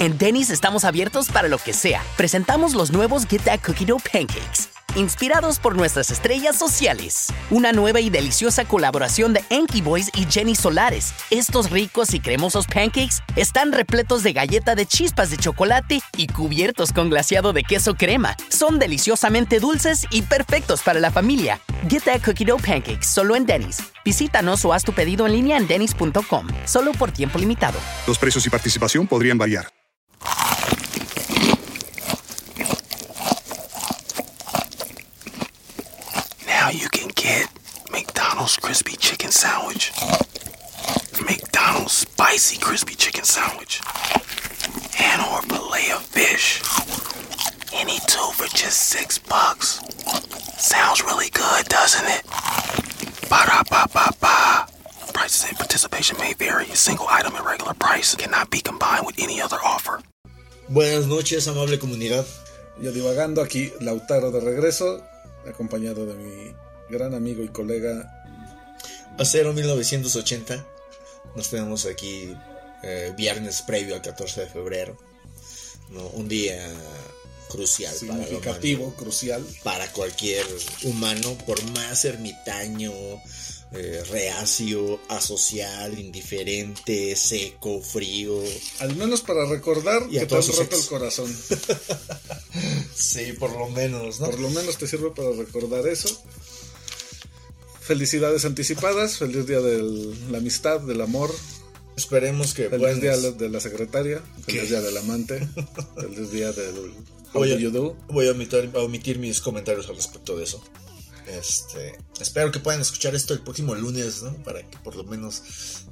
En Denny's estamos abiertos para lo que sea. Presentamos los nuevos Get That Cookie Dough Pancakes, inspirados por nuestras estrellas sociales. Una nueva y deliciosa colaboración de Enki Boys y Jenny Solares. Estos ricos y cremosos pancakes están repletos de galleta de chispas de chocolate y cubiertos con glaseado de queso crema. Son deliciosamente dulces y perfectos para la familia. Get That Cookie Dough Pancakes solo en Denny's. Visítanos o haz tu pedido en línea en denny's.com. Solo por tiempo limitado. Los precios y participación podrían variar. Now you can get McDonald's crispy chicken sandwich, McDonald's spicy crispy chicken sandwich, and or fillet of fish. Any two for just six bucks. Sounds really good, doesn't it? Ba da ba ba ba. Prices and participation may vary. A single item at regular price cannot be combined with any other offer. Buenas noches, amable comunidad. Yo divagando aquí, Lautaro de regreso, acompañado de mi gran amigo y colega. Acero 1980. Nos tenemos aquí eh, viernes previo al 14 de febrero. ¿no? Un día crucial para Significativo, crucial. para cualquier humano, por más ermitaño, eh, reacio, asocial, indiferente, seco, frío. Al menos para recordar Y que te han roto ex. el corazón. Sí, por lo menos, ¿no? Por lo menos te sirve para recordar eso. Felicidades anticipadas, feliz día de la amistad, del amor, Esperemos que feliz puedan- día de la secretaria, feliz ¿Qué? día del amante, feliz día del Voy a, you do. voy a omitir, a omitir mis comentarios al respecto de eso. Este, espero que puedan escuchar esto el próximo lunes, ¿no? Para que por lo menos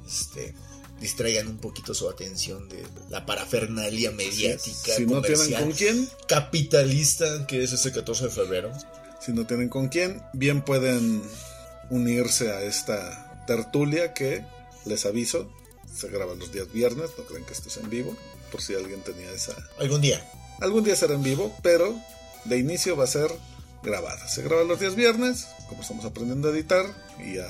este, distraigan un poquito su atención de la parafernalia mediática, Si no tienen con quién, capitalista que es ese 14 de febrero. si no tienen con quién, bien pueden unirse a esta tertulia que, les aviso, se graba los días viernes, no creen que esto es en vivo, por si alguien tenía esa... Algún día. Algún día será en vivo, pero de inicio va a ser Se graba los días viernes, como estamos aprendiendo a editar y a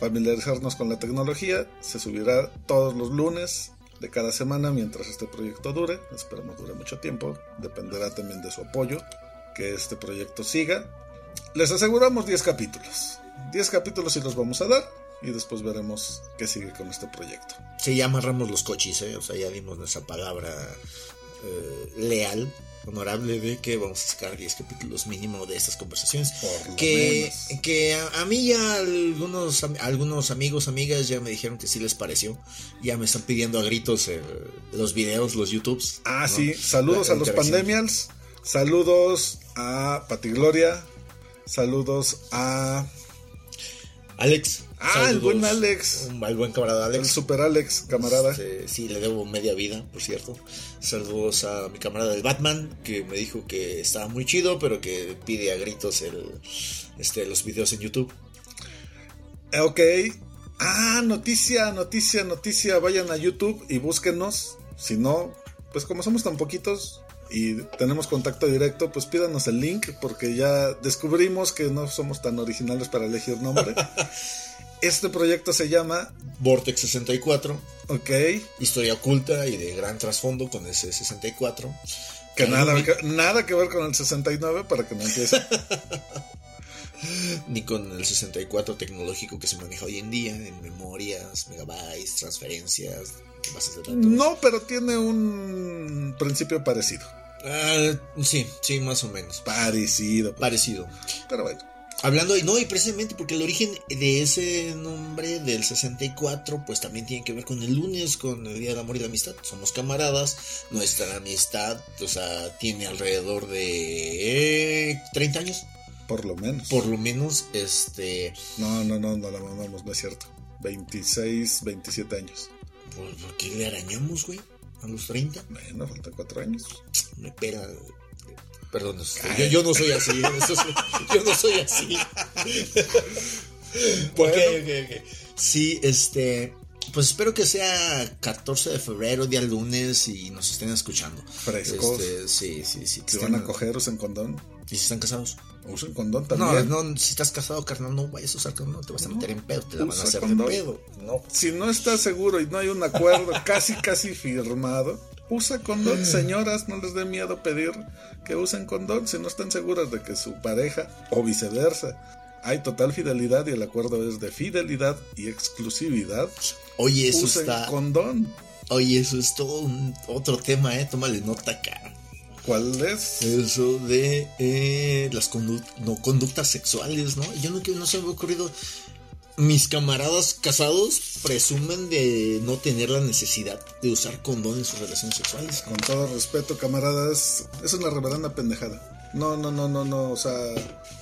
familiarizarnos con la tecnología, se subirá todos los lunes de cada semana mientras este proyecto dure. Esperamos dure mucho tiempo, dependerá también de su apoyo, que este proyecto siga. Les aseguramos 10 capítulos. 10 capítulos sí los vamos a dar y después veremos qué sigue con este proyecto. Sí, ya amarramos los coches, ¿eh? O sea, ya dimos nuestra palabra eh, leal, honorable de que vamos a sacar 10 capítulos mínimo de estas conversaciones. Por que, menos. que a, a mí ya algunos, algunos amigos, amigas ya me dijeron que sí les pareció. Ya me están pidiendo a gritos eh, los videos, los YouTubes. Ah, ¿no? sí. Saludos La a los pandemials. Saludos a Patigloria. Saludos a. Alex. Ah, saludos. el buen Alex. Un- al buen camarada El Alex. super Alex, camarada. Este, sí, le debo media vida, por cierto. Saludos a mi camarada del Batman, que me dijo que estaba muy chido, pero que pide a gritos el, este, los videos en YouTube. Eh, Ok. Ah, noticia, noticia, noticia. Vayan a YouTube y búsquenos. Si no, pues como somos tan poquitos y tenemos contacto directo, pues pídanos el link porque ya descubrimos que no somos tan originales para elegir nombre. Este proyecto se llama, Vortex 64, ok, historia oculta y de gran trasfondo con ese 64. que nada, ni, que, nada que ver con el 69 para que no empiece. ni con el 64 tecnológico que se maneja hoy en día, en memorias, megabytes, transferencias, bases de datos. No, pero tiene un principio parecido. Ah, sí, sí, más o menos. Parecido. Parecido. Pero bueno. Hablando, y no, y precisamente porque el origen de ese nombre del 64, pues también tiene que ver con el lunes, con el Día del Amor y la Amistad. Somos camaradas, nuestra amistad, o sea, tiene alrededor de eh, 30 años, Por lo menos. por lo menos, este, No, no, no, no la mamamos, no es cierto. 26, 27 años. ¿por, por qué le arañamos, güey? A los 30, Bueno, faltan 4 años. me pela. Perdón, este, yo, yo no soy así, ¿eh? Yo no soy así. Ok. Sí, este. Pues espero que sea 14 de febrero, día lunes, y nos estén escuchando. Frescos. Este, sí, sí, sí. estén- van a coger, usen condón. ¿Y si están casados? Usen condón No, también. no, si estás casado, carnal, no vayas a usar condón, te vas a meter en pedo, te la van a hacer de condón. pedo. No. Si no estás seguro y no hay un acuerdo casi, casi firmado, Usa condón, señoras, no les dé miedo pedir que usen condón si no están seguras de que su pareja o viceversa. Hay total fidelidad y el acuerdo es de fidelidad y exclusividad. Oye, eso Usen está. condón. Oye, eso es todo un- otro tema, ¿eh? Tómale nota acá. ¿Cuál es? Eso de eh, las condu- no, conductas sexuales, ¿no? Yo no, no se me ha ocurrido. Mis camaradas casados presumen de no tener la necesidad de usar condón en sus relaciones sexuales. Con todo respeto, camaradas, es una reverenda pendejada. No, no, no, no, no, o sea,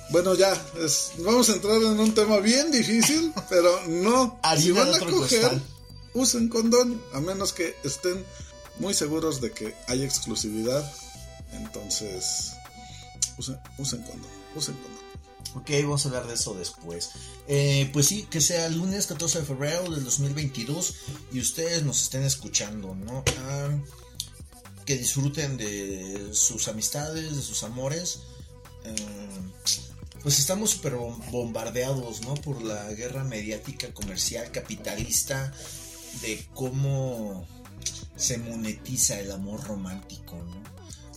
bueno, ya, es, vamos a entrar en un tema bien difícil, pero no, si van a coger, costal. usen condón, a menos que estén muy seguros de que hay exclusividad, entonces, usen, usen condón, usen condón. Ok, vamos a hablar de eso después. Eh, pues sí, que sea el lunes 14 de febrero del 2022 y ustedes nos estén escuchando, ¿no? Ah, que disfruten de sus amistades, de sus amores. Eh, pues estamos súper bom- bombardeados, ¿no? Por la guerra mediática, comercial, capitalista, de cómo se monetiza el amor romántico, ¿no?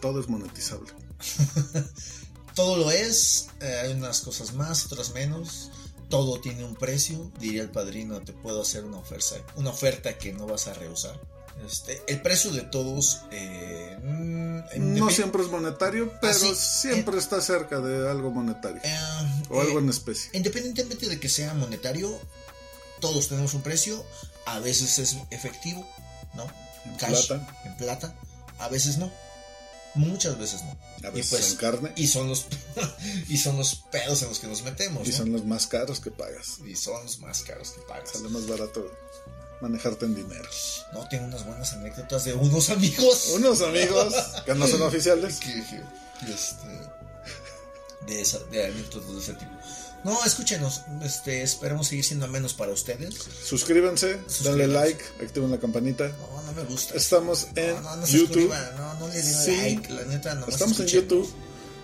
Todo es monetizable. Todo lo es, eh, hay unas cosas más, otras menos. Todo tiene un precio, diría el padrino, te puedo hacer una oferta, una oferta que no vas a rehusar. Este, el precio de todos eh, mm, No siempre es monetario, pero Así, siempre está cerca de algo monetario, eh, o algo eh, en especie. Independientemente de que sea monetario, todos tenemos un precio. A veces es efectivo, ¿no? En Cash, plata. En plata. A veces no. Muchas veces no. A Y veces pues, en carne. Y son los y son los pedos en los que nos metemos. Y ¿no? son los más caros que pagas. Y son los más caros que pagas. Sale más barato manejarte en dinero. No, tengo unas buenas anécdotas de unos amigos. Unos amigos que no son oficiales. que, que, este, de, esa, de anécdotas de ese tipo. No, escúchenos. Este, esperemos seguir siendo menos para ustedes. Suscríbanse, denle like, activen la campanita. No, no me gusta. Estamos en no, no, no se YouTube. No, no le den Sí. like. La neta, nomás Estamos en. YouTube.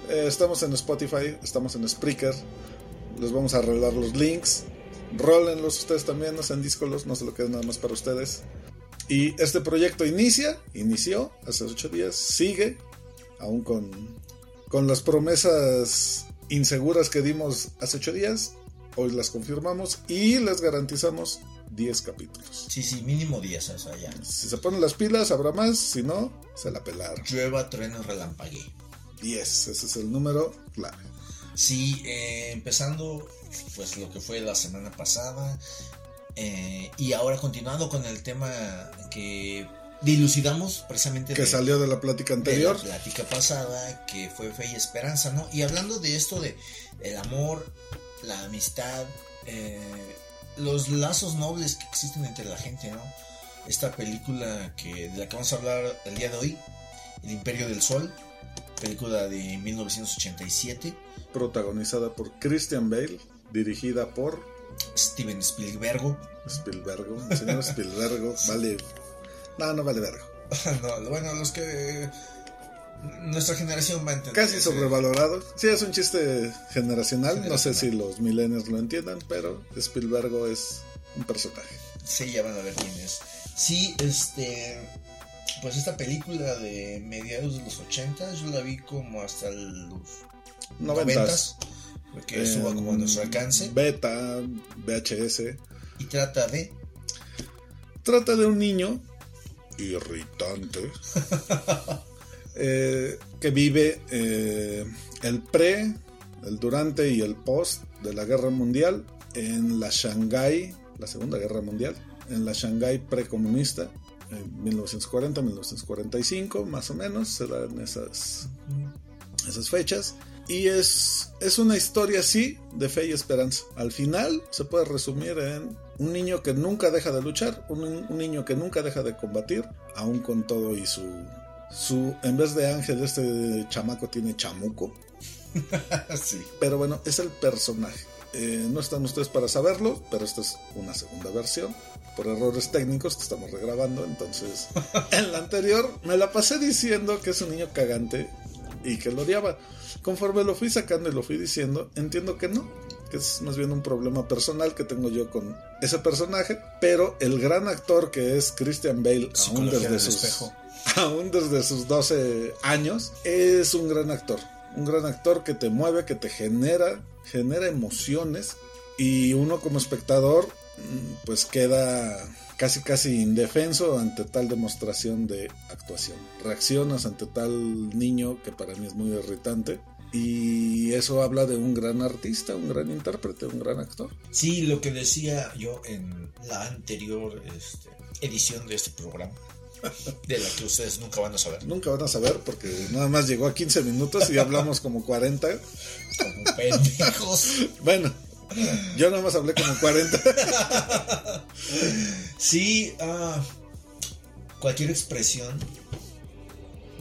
eh, estamos en Spotify. Estamos en Spreaker. Les vamos a arreglar los links. Rólenlos ustedes también. No sean díscolos. No se lo queden nada más para ustedes. Y este proyecto inicia. Inició hace ocho días. Sigue. Aún con, con las promesas inseguras que dimos hace ocho días. Hoy las confirmamos. Y les garantizamos 10 capítulos. Sí, sí, mínimo 10, o sea, ya. Si se ponen las pilas, habrá más. Si no, se la pelaron. Llueva, trueno, relampague. 10, ese es el número clave. Sí, eh, empezando pues lo que fue la semana pasada eh, y ahora continuando con el tema que dilucidamos precisamente Que de, salió de la plática de anterior. la plática pasada que fue fe y esperanza, ¿no? Y hablando de esto de el amor, la amistad, eh, los lazos nobles que existen entre la gente, ¿no? Esta película que de la que vamos a hablar el día de hoy, El Imperio del Sol, película de 1987. Protagonizada por Christian Bale, dirigida por Steven Spielberg. Spielberg. El señor Spielberg vale. No, no vale vergo. no, bueno, los que nuestra generación va a entender. Casi sobrevalorado. Sí, es un chiste generacional. No sé si los millennials lo entiendan, pero Spielberg es un personaje. Sí, ya van a ver quién es. Sí, este. Pues esta película de mediados de los 80 yo la vi como hasta los Noventas. 90 porque suba como a nuestro alcance. Beta, VHS. Y trata de. Trata de un niño irritante eh, que vive eh, el pre, el durante y el post de la guerra mundial en la Shanghái, la Segunda Guerra Mundial, en la Shanghái precomunista, en 1940-1945, más o menos, se dan esas, esas fechas. Y es, es una historia así de fe y esperanza. Al final se puede resumir en un niño que nunca deja de luchar, un, un niño que nunca deja de combatir, aún con todo y su... su en vez de ángel, este chamaco tiene chamuco. sí. Pero bueno, es el personaje. Eh, no están ustedes para saberlo, pero esta es una segunda versión. Por errores técnicos que estamos regrabando. Entonces, en la anterior me la pasé diciendo que es un niño cagante y que lo odiaba. Conforme lo fui sacando y lo fui diciendo, entiendo que no. Que es más bien un problema personal que tengo yo con ese personaje. Pero el gran actor que es Christian Bale, aún desde sus, espejo. aún desde sus 12 años, es un gran actor. Un gran actor que te mueve, que te genera, genera emociones y uno como espectador mm, pues queda casi casi indefenso ante tal demostración de actuación. Reaccionas ante tal niño que para mí es muy irritante y eso habla de un gran artista, un gran intérprete, un gran actor. Sí, lo que decía yo en la anterior este, edición de este programa, de la que ustedes nunca van a saber. Nunca van a saber porque nada más llegó a 15 minutos y hablamos como 40. Como pendejos. Bueno, yo nada más hablé como 40. Sí, ah, cualquier expresión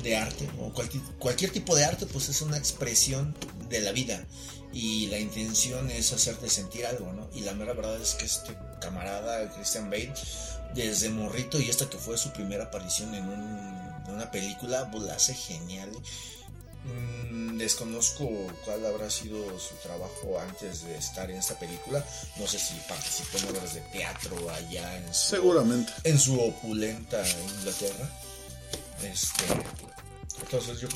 de arte o cualquier, cualquier tipo de arte pues es una expresión de la vida y la intención es hacerte sentir algo, ¿no? Y la mera verdad es que este camarada, Christian Bale, desde morrito y esta que fue su primera aparición en, un- en una película, pues la hace genial. Mm, desconozco cuál habrá sido su trabajo antes de estar en esta película. No sé si participó en obras de teatro allá en su, Seguramente. en su opulenta Inglaterra. Este, entonces yo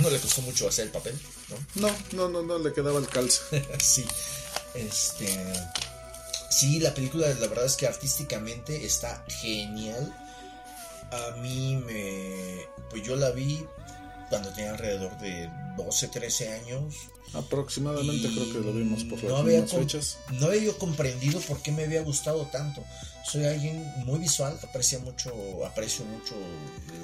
no le costó mucho hacer el papel, ¿no? No, no, no, no le quedaba el calce. sí. Este. Sí, la película, la verdad es que artísticamente está genial. A mí me. Pues yo la vi cuando tenía alrededor de 12, 13 años. Aproximadamente creo que lo vimos por no las había mismas com- fechas. No había yo comprendido por qué me había gustado tanto. Soy alguien muy visual, aprecia mucho, aprecio mucho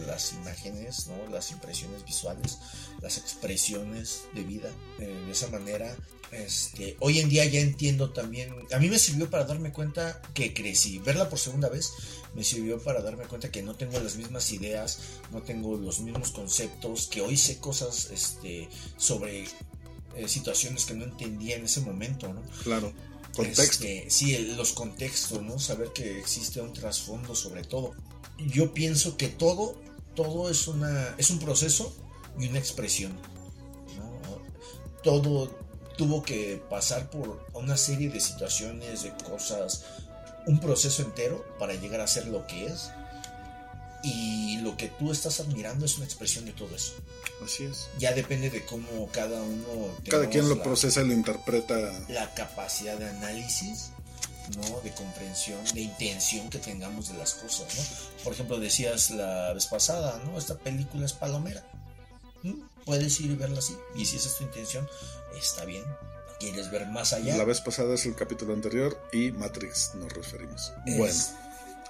las imágenes, ¿no? las impresiones visuales, las expresiones de vida. Eh, de esa manera, este, hoy en día ya entiendo también. A mí me sirvió para darme cuenta que crecí. Verla por segunda vez me sirvió para darme cuenta que no tengo las mismas ideas, no tengo los mismos conceptos, que hoy sé cosas este, sobre eh, situaciones que no entendía en ese momento, ¿no? Claro. Contexto. Este, sí, el- los contextos, ¿no? Saber que existe un trasfondo sobre todo. Yo pienso que todo, todo es una, es un proceso y una expresión. ¿no? Todo tuvo que pasar por una serie de situaciones, de cosas, un proceso entero para llegar a ser lo que es. Y lo que tú estás admirando es una expresión de todo eso. Así es. Ya depende de cómo cada uno Cada quien lo la- procesa y lo interpreta. la capacidad de análisis, ¿no? De comprensión, de intención que tengamos de las cosas, ¿no? Por ejemplo, decías la vez pasada, ¿no? Esta película es palomera. ¿Mm? Puedes ir y verla así. Y si esa es tu intención, está bien. ¿Quieres ver más allá? La vez pasada es el capítulo anterior y Matrix nos referimos. Es- Bueno,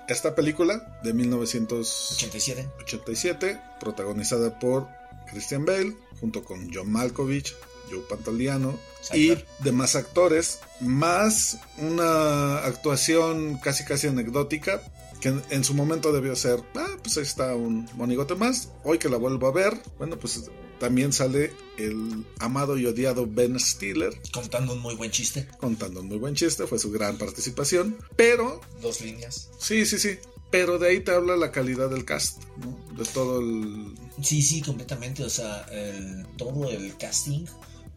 esta película de 1987, 87. protagonizada por Christian Bale, junto con John Malkovich, Joe Pantoliano y demás actores, más una actuación casi casi anecdótica que en, en su momento debió ser, ah, pues ahí está un monigote más, hoy que la vuelvo a ver, bueno, pues también sale el amado y odiado Ben Stiller, Contando un muy buen chiste. contando un muy buen chiste, fue su gran participación, pero, Dos líneas. sí, sí, sí, pero de ahí te habla la calidad del cast, ¿no? de todo el... Sí, sí, completamente. O sea, el- todo el casting.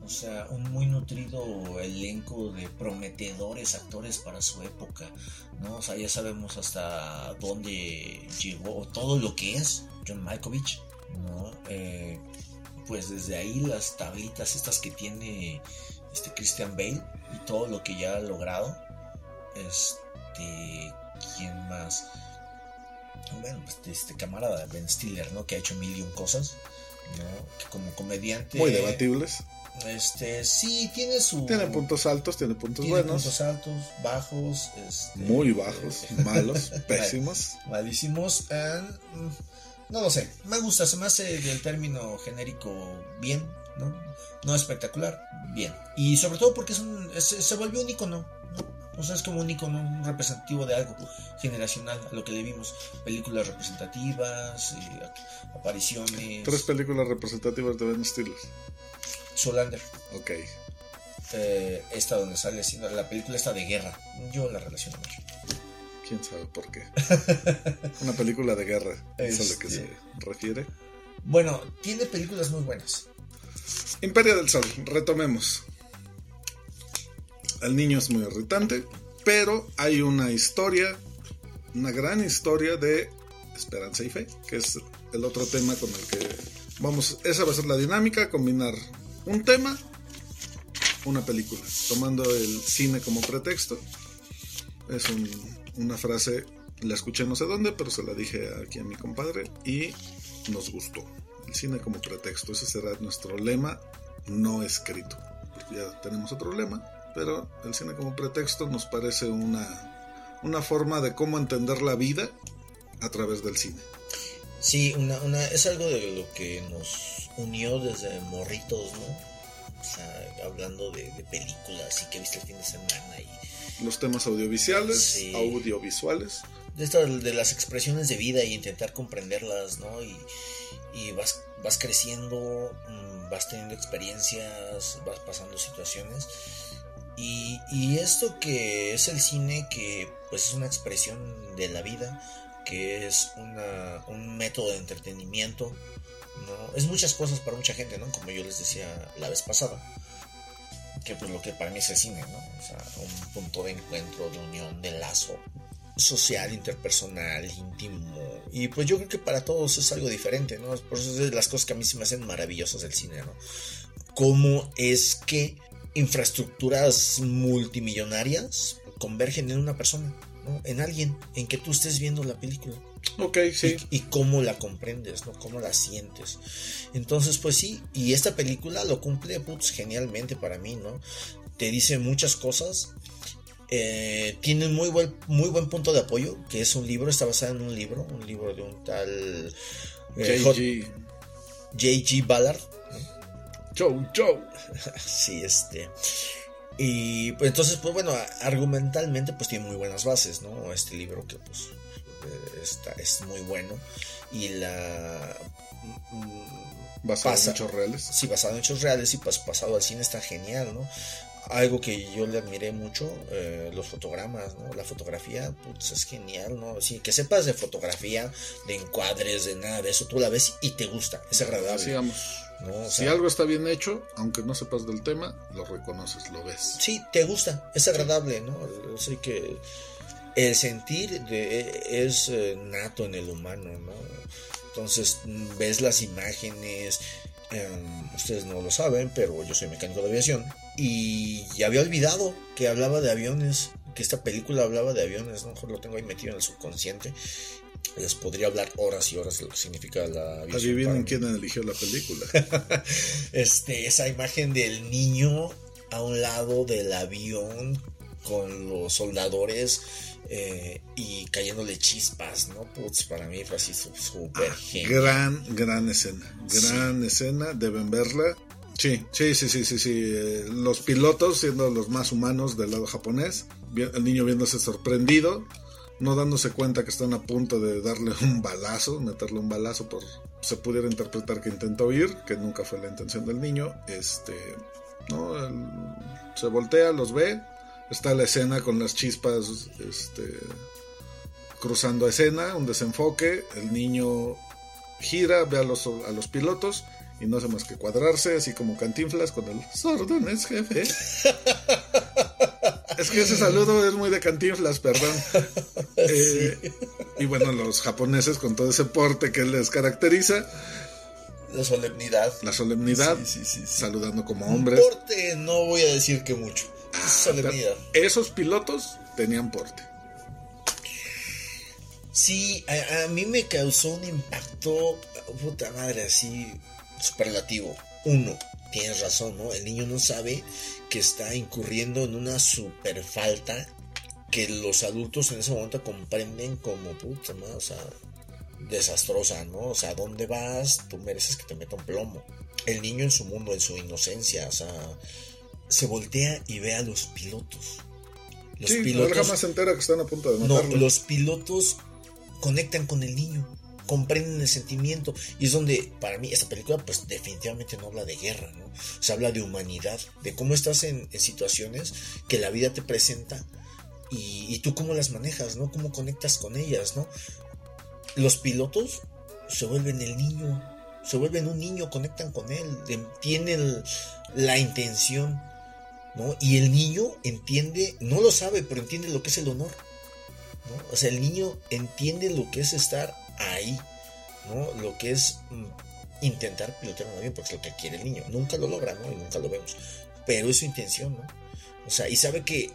O sea, un muy nutrido elenco de prometedores actores para su época, ¿no? O sea, ya sabemos hasta dónde llegó, todo lo que es John Malkovich, ¿no? Eh, pues desde ahí las tablitas estas que tiene este Christian Bale y todo lo que ya ha logrado. Este, ¿quién más? Bueno, pues este camarada Ben Stiller, ¿no? Que ha hecho mil y un cosas, ¿no? Que como comediante. Muy debatibles. Este, sí, tiene su. Tiene puntos altos, tiene puntos tiene buenos, puntos altos, bajos. Este, muy bajos, malos, pésimos. Malísimos. eh, mm, no lo sé. Me gusta, se me hace el término genérico bien, ¿no? No espectacular, bien. Y sobre todo porque es un, es- se volvió un icono, ¿no? O sea, es como un icono, un representativo de algo generacional a lo que le vimos. Películas representativas, eh, apariciones. Tres películas representativas de Ben Stiller. Solander. Ok. eh, esta donde sale la película esta de guerra. Yo la relaciono mucho. ¿Quién sabe por qué? Una película de guerra. ¿Es a lo que Este. se refiere? Bueno, tiene películas muy buenas. Imperio del Sol, retomemos. El niño es muy irritante, pero hay una historia, una gran historia de esperanza y fe, que es el otro tema con el que vamos, esa va a ser la dinámica, combinar un tema, una película, tomando el cine como pretexto. Es una frase, la escuché no sé dónde, pero se la dije aquí a mi compadre y nos gustó. El cine como pretexto, ese será nuestro lema no escrito. Porque ya tenemos otro lema, pero el cine como pretexto nos parece una, una forma de cómo entender la vida a través del cine. Sí, una, una, es algo de lo que nos unió desde morritos, ¿no? O sea, hablando de, películas y que viste el fin de semana y... Los temas audiovisuales, audiovisuales. De, de las expresiones de vida y intentar comprenderlas, ¿no? Y, y vas, vas creciendo, mm, vas teniendo experiencias, vas pasando situaciones. Y, y esto que es el cine, que pues es una expresión de la vida, que es una, un método de entretenimiento, ¿no? Es muchas cosas para mucha gente, ¿no? Como yo les decía la vez pasada, que pues lo que para mí es el cine, ¿no? O sea, un punto de encuentro, de unión, de lazo social, interpersonal, íntimo. Y pues yo creo que para todos es algo diferente, ¿no? Por eso es las cosas que a mí se me hacen maravillosas del cine, ¿no? Cómo es que infraestructuras multimillonarias convergen en una persona en alguien, en que tú estés viendo la película. Ok, sí. Y, cómo la comprendes, ¿no? Cómo la sientes. Entonces, pues sí, y esta película lo cumple putz, genialmente para mí, ¿no? Te dice muchas cosas. Eh, tiene un muy buen, muy buen punto de apoyo, que es un libro, está basado en un libro, un libro de un tal eh, J.G. Ballard. Joe, Joe. sí, este. Y pues entonces, pues bueno, argumentalmente pues tiene muy buenas bases, ¿no? Este libro que pues está, es muy bueno. Y la... Mm, basado en hechos reales. Sí, basado en hechos reales y pues pasado al cine está genial, ¿no? Algo que yo le admiré mucho, eh, los fotogramas, ¿no? La fotografía, pues es genial, ¿no? Sí, que sepas de fotografía, de encuadres, de nada de eso, tú la ves y te gusta, es agradable. Sigamos si algo está bien hecho, aunque no sepas del tema, lo reconoces, lo ves. Sí, te gusta, es agradable, ¿no? Así que el sentir de, es eh, nato en el humano, ¿no? Entonces ves las imágenes, em, ustedes no lo saben, pero yo soy mecánico de aviación y ya había olvidado que hablaba de aviones, que esta película hablaba de aviones, ¿no? lo tengo ahí metido en el subconsciente les podría hablar horas y horas de lo que significa la aviación. Adivinen quién eligió la película. este, esa imagen del niño a un lado del avión con los soldadores eh, y cayéndole chispas, ¿no? Putz, para mí fue así súper ah, genial. Gran, gran escena. Gran escena, deben verla. Sí, sí, sí, sí, sí, sí. Eh, los pilotos siendo los más humanos del lado japonés, el niño viéndose sorprendido no dándose cuenta que están a punto de darle un balazo, meterle un balazo por se pudiera interpretar que intentó huir, que nunca fue la intención del niño, este, no, se voltea, los ve, está la escena con las chispas, este, cruzando escena, un desenfoque, el niño gira, ve a los, a los pilotos y no hace más que cuadrarse, así como cantinflas con el órdenes, jefe. Es que ese saludo es muy de cantinflas, perdón. Eh, y bueno, los japoneses con todo ese porte que les caracteriza. La solemnidad. La solemnidad. saludando como hombres. Porte no voy a decir que mucho. Esos pilotos tenían porte. Sí, a, mí me causó un impacto, puta madre, así, superlativo. Uno, tienes razón, ¿no? El niño no sabe que está incurriendo en una super falta que los adultos en ese momento comprenden como puta, ¿no? O sea, desastrosa, ¿no? O sea, ¿dónde vas? Tú mereces que te meta un plomo. El niño en su mundo, en su inocencia, o sea, se voltea y ve a los pilotos. Los sí, pilotos. jamás se entera que están a punto de matarlo. No, los pilotos conectan con el niño comprenden el sentimiento. Y es donde, para mí, esta película, pues definitivamente no habla de guerra, ¿no? Se habla de humanidad, de cómo estás en, situaciones que la vida te presenta y, tú cómo las manejas, ¿no? Cómo conectas con ellas, ¿no? Los pilotos se vuelven el niño, se vuelven un niño, conectan con él, tienen la intención, ¿no? Y el niño entiende, no lo sabe, pero entiende lo que es el honor. ¿no? O sea, el niño entiende lo que es estar ahí, ¿no? Lo que es mm, intentar pilotear un avión, porque es lo que quiere el niño. Nunca lo logra, ¿no? Y nunca lo vemos. Pero es su intención, ¿no? O sea, y sabe que,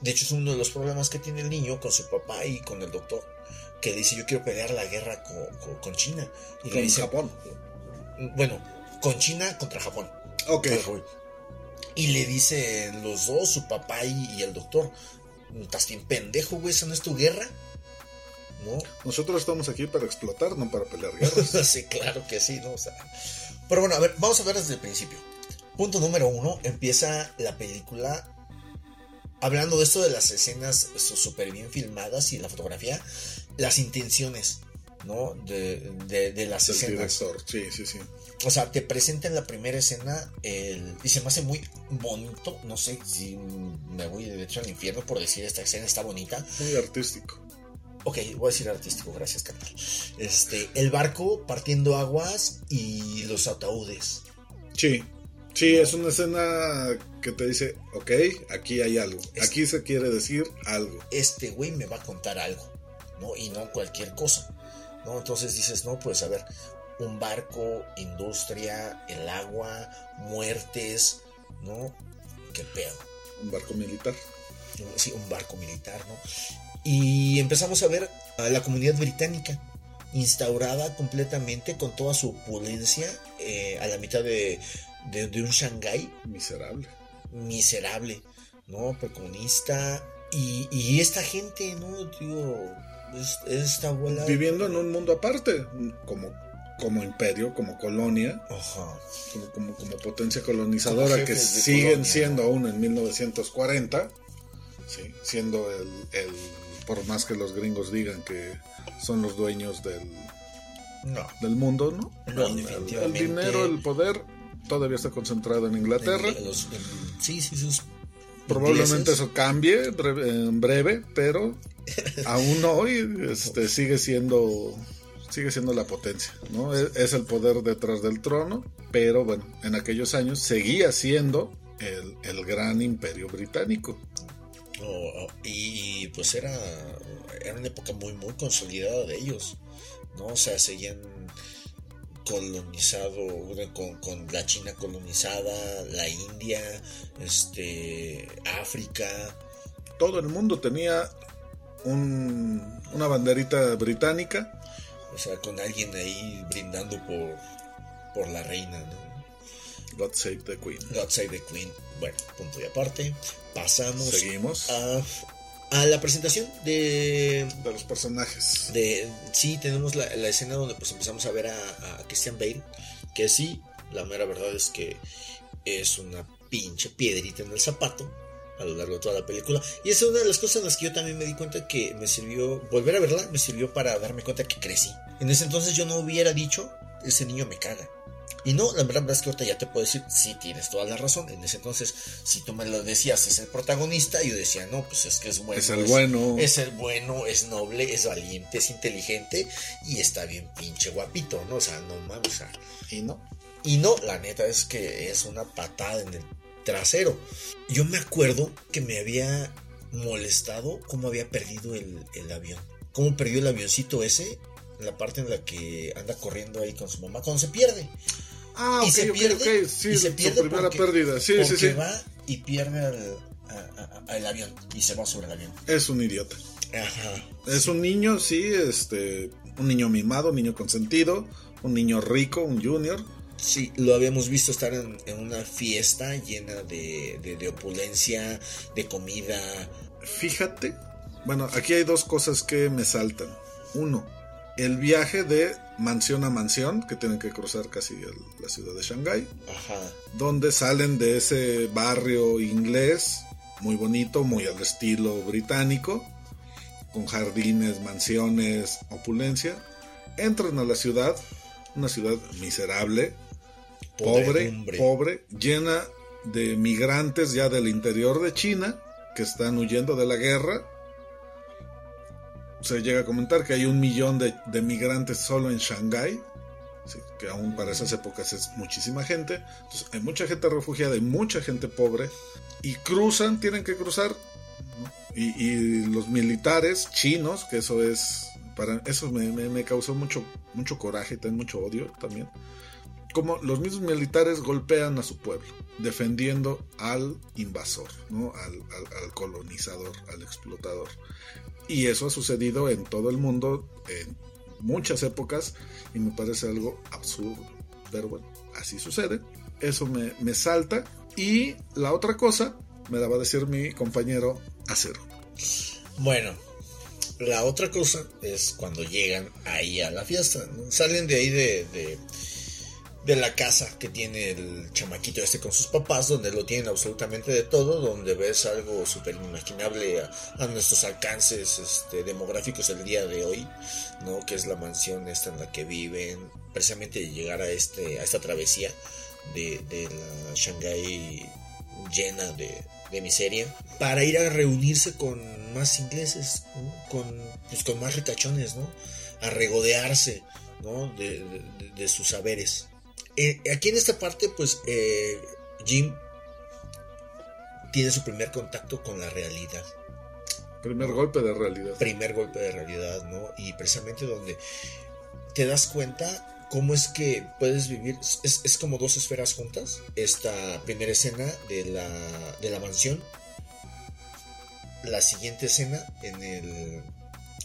de hecho, es uno de los problemas que tiene el niño con su papá y con el doctor, que dice, yo quiero pelear la guerra con, con- con China. Y le Con dice, Japón. Bueno, con China contra Japón. Ok. Y le dicen los dos, su papá y, y el doctor, estás bien pendejo, güey, esa no es tu guerra. ¿No? Nosotros estamos aquí para explotar, no para pelear guerras. sí, claro que sí, ¿no? O sea, pero bueno, a ver, vamos a ver desde el principio. Punto número uno, empieza la película hablando de esto de las escenas súper bien filmadas y la fotografía, las intenciones, ¿no? De, de, de las Del escenas. director, sí, sí, sí. O sea, te presenta en la primera escena el, y se me hace muy bonito. No sé si me voy de hecho al infierno por decir esta escena está bonita. Muy artístico. Ok, voy a decir artístico, gracias, carnal. Este, el barco partiendo aguas y los ataúdes. Sí. Sí, es una escena que te dice, ok, aquí hay algo. Aquí se quiere decir algo. Este güey me va a contar algo, ¿no? Y no cualquier cosa, ¿no? Entonces dices, no, pues a ver, un barco, industria, el agua, muertes, ¿no? ¿Qué pedo? Un barco militar. sí, un barco militar, ¿no? Y empezamos a ver a la comunidad británica instaurada completamente con toda su opulencia eh, a la mitad de, de- de un Shanghái Miserable. miserable, ¿no? Precomunista. Y, y esta gente, ¿no? Digo, es- esta abuela... Viviendo en un mundo aparte, como, como imperio, como colonia, Ajá. como, como, como potencia colonizadora Como que siguen colonia, siendo aún en 1940, sí, siendo el, el, por más que los gringos digan que son los dueños del, No. del mundo, ¿no? No, el, dinero, el poder todavía está concentrado en Inglaterra. En los- en- sí, sí, sus... Probablemente eso cambie en breve, pero aún hoy este, sigue siendo sigue siendo la potencia, ¿no? Es, es el poder detrás del trono, pero bueno, en aquellos años seguía siendo el, el gran imperio británico. Oh, oh, y pues era, era una época muy, muy consolidada de ellos, ¿no? O sea, seguían colonizado con, con la China colonizada, la India, este, África, Todo el mundo tenía un- una banderita británica, o sea, con alguien ahí brindando por, por la reina, ¿no? God Save the Queen. God Save the Queen. Bueno, punto y aparte. Pasamos Seguimos a, a la presentación de de los personajes. de sí tenemos la, la escena donde pues empezamos a ver a, a Christian Bale que sí la mera verdad es que es una pinche piedrita en el zapato a lo largo de toda la película y esa es una de las cosas en las que yo también me di cuenta que me sirvió volver a verla me sirvió para darme cuenta que crecí en ese entonces yo no hubiera dicho ese niño me caga y no, la verdad es que ahorita ya te puedo decir, sí, tienes toda la razón. En ese entonces, si tú me lo decías, es el protagonista, yo decía, no, pues es que es bueno. Es el bueno. Es el bueno, es noble, es valiente, es inteligente y está bien pinche guapito, ¿no? O sea, no mames, o sea, Y no. y no, la neta es que es una patada en el trasero. Yo me acuerdo que me había molestado cómo había perdido el, el avión. Cómo perdió el avioncito ese, la parte en la que anda corriendo ahí con su mamá, cuando se pierde. Ah, y se pierde. Sí, y se pierde primera porque- pérdida. Sí, sí, porque sí. va y pierde al, a- a- a- el avión y se va sobre el avión. Es un idiota. Ajá. Es un niño, sí, este, un niño mimado, un niño consentido, un niño rico, un junior. Sí, lo habíamos visto estar en, en una fiesta llena de, de- de opulencia, de comida. Fíjate, bueno, aquí hay dos cosas que me saltan. Uno, el viaje de mansión a mansión, que tienen que cruzar casi el- la ciudad de Shanghái, Ajá. donde salen de ese barrio inglés, muy bonito, muy al estilo británico, con jardines, mansiones, opulencia. Entran a la ciudad, una ciudad miserable, pobre, pobre, llena de migrantes ya del interior de China que están huyendo de la guerra. Se llega a comentar que hay un millón de, de migrantes solo en Shanghái, que aún para esas épocas es muchísima gente. Entonces, hay mucha gente refugiada, hay mucha gente pobre, y cruzan, tienen que cruzar. ¿no? Y, y los militares chinos, que eso es para eso me, me- me causó mucho, mucho coraje y también mucho odio también. Como los mismos militares golpean a su pueblo, defendiendo al invasor, ¿no? al, colonizador, al explotador. Y eso ha sucedido en todo el mundo, en muchas épocas, y me parece algo absurdo. Pero así sucede. Eso me, me salta. Y la otra cosa me la va a decir mi compañero Acero. Bueno, la otra cosa es cuando llegan ahí a la fiesta. Salen de ahí de, de la casa que tiene el chamaquito este con sus papás, donde lo tienen absolutamente de todo, donde ves algo súper inimaginable a, nuestros alcances este, demográficos el día de hoy, ¿no? Que es la mansión esta en la que viven, precisamente llegar a, este, a esta travesía de, de la Shanghái llena de, de miseria para ir a reunirse con más ingleses, con, pues, con más ricachones, ¿no? A regodearse, ¿no? De, de- de sus saberes. Eh, aquí en esta parte, pues, eh, Jim tiene su primer contacto con la realidad Primer golpe de realidad. primer golpe de realidad, ¿no? Y precisamente donde te das cuenta cómo es que puedes vivir, es, es como dos esferas juntas, esta primera escena de la, de la mansión, la siguiente escena en, el,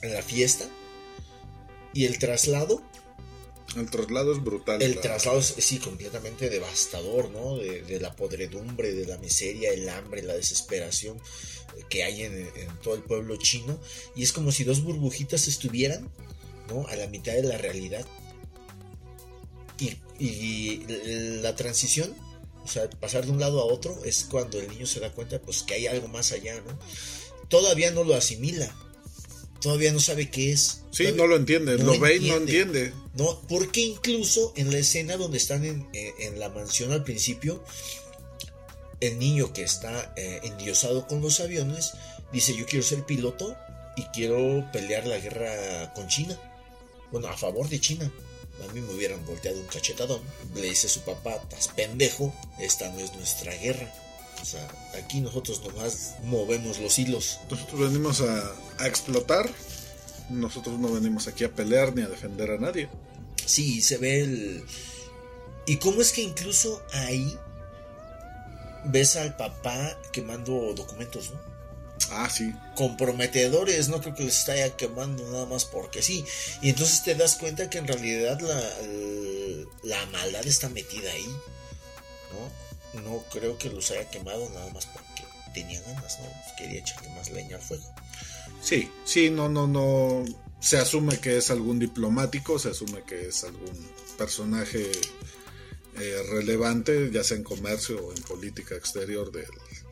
en la fiesta y el traslado El traslado es brutal. el la- traslado es, sí, completamente devastador, ¿no? De, de la podredumbre, de la miseria, el hambre, la desesperación que hay en, en todo el pueblo chino. Y es como si dos burbujitas estuvieran, ¿no? A la mitad de la realidad. Y, y la transición, o sea, pasar de un lado a otro, es cuando el niño se da cuenta, pues, que hay algo más allá, ¿no? Todavía no lo asimila. Todavía no sabe qué es. Sí, Todavía- no lo entiende. no lo ve y no entiende. ¿no? Porque incluso en la escena donde están en, en- en la mansión al principio, el niño que está eh, endiosado con los aviones dice yo quiero ser piloto y quiero pelear la guerra con China. Bueno, a favor de China. A mí me hubieran volteado un cachetadón. Le dice su papá, estás pendejo, esta no es nuestra guerra. O sea, aquí nosotros nomás movemos los hilos. Nosotros venimos a, a explotar. Nosotros no venimos aquí a pelear ni a defender a nadie. Sí, se ve el... ¿Y cómo es que incluso ahí ves al papá quemando documentos, ¿no? Ah, sí. Comprometedores, no creo que les esté quemando nada más porque sí. Y entonces te das cuenta que en realidad la, la maldad está metida ahí, ¿no? No creo que los haya quemado nada más porque tenía ganas, ¿no? Quería echarle más leña al fuego. Sí, sí, no, no, no. Se asume que es algún diplomático, se asume que es algún personaje eh, relevante, ya sea en comercio o en política exterior del,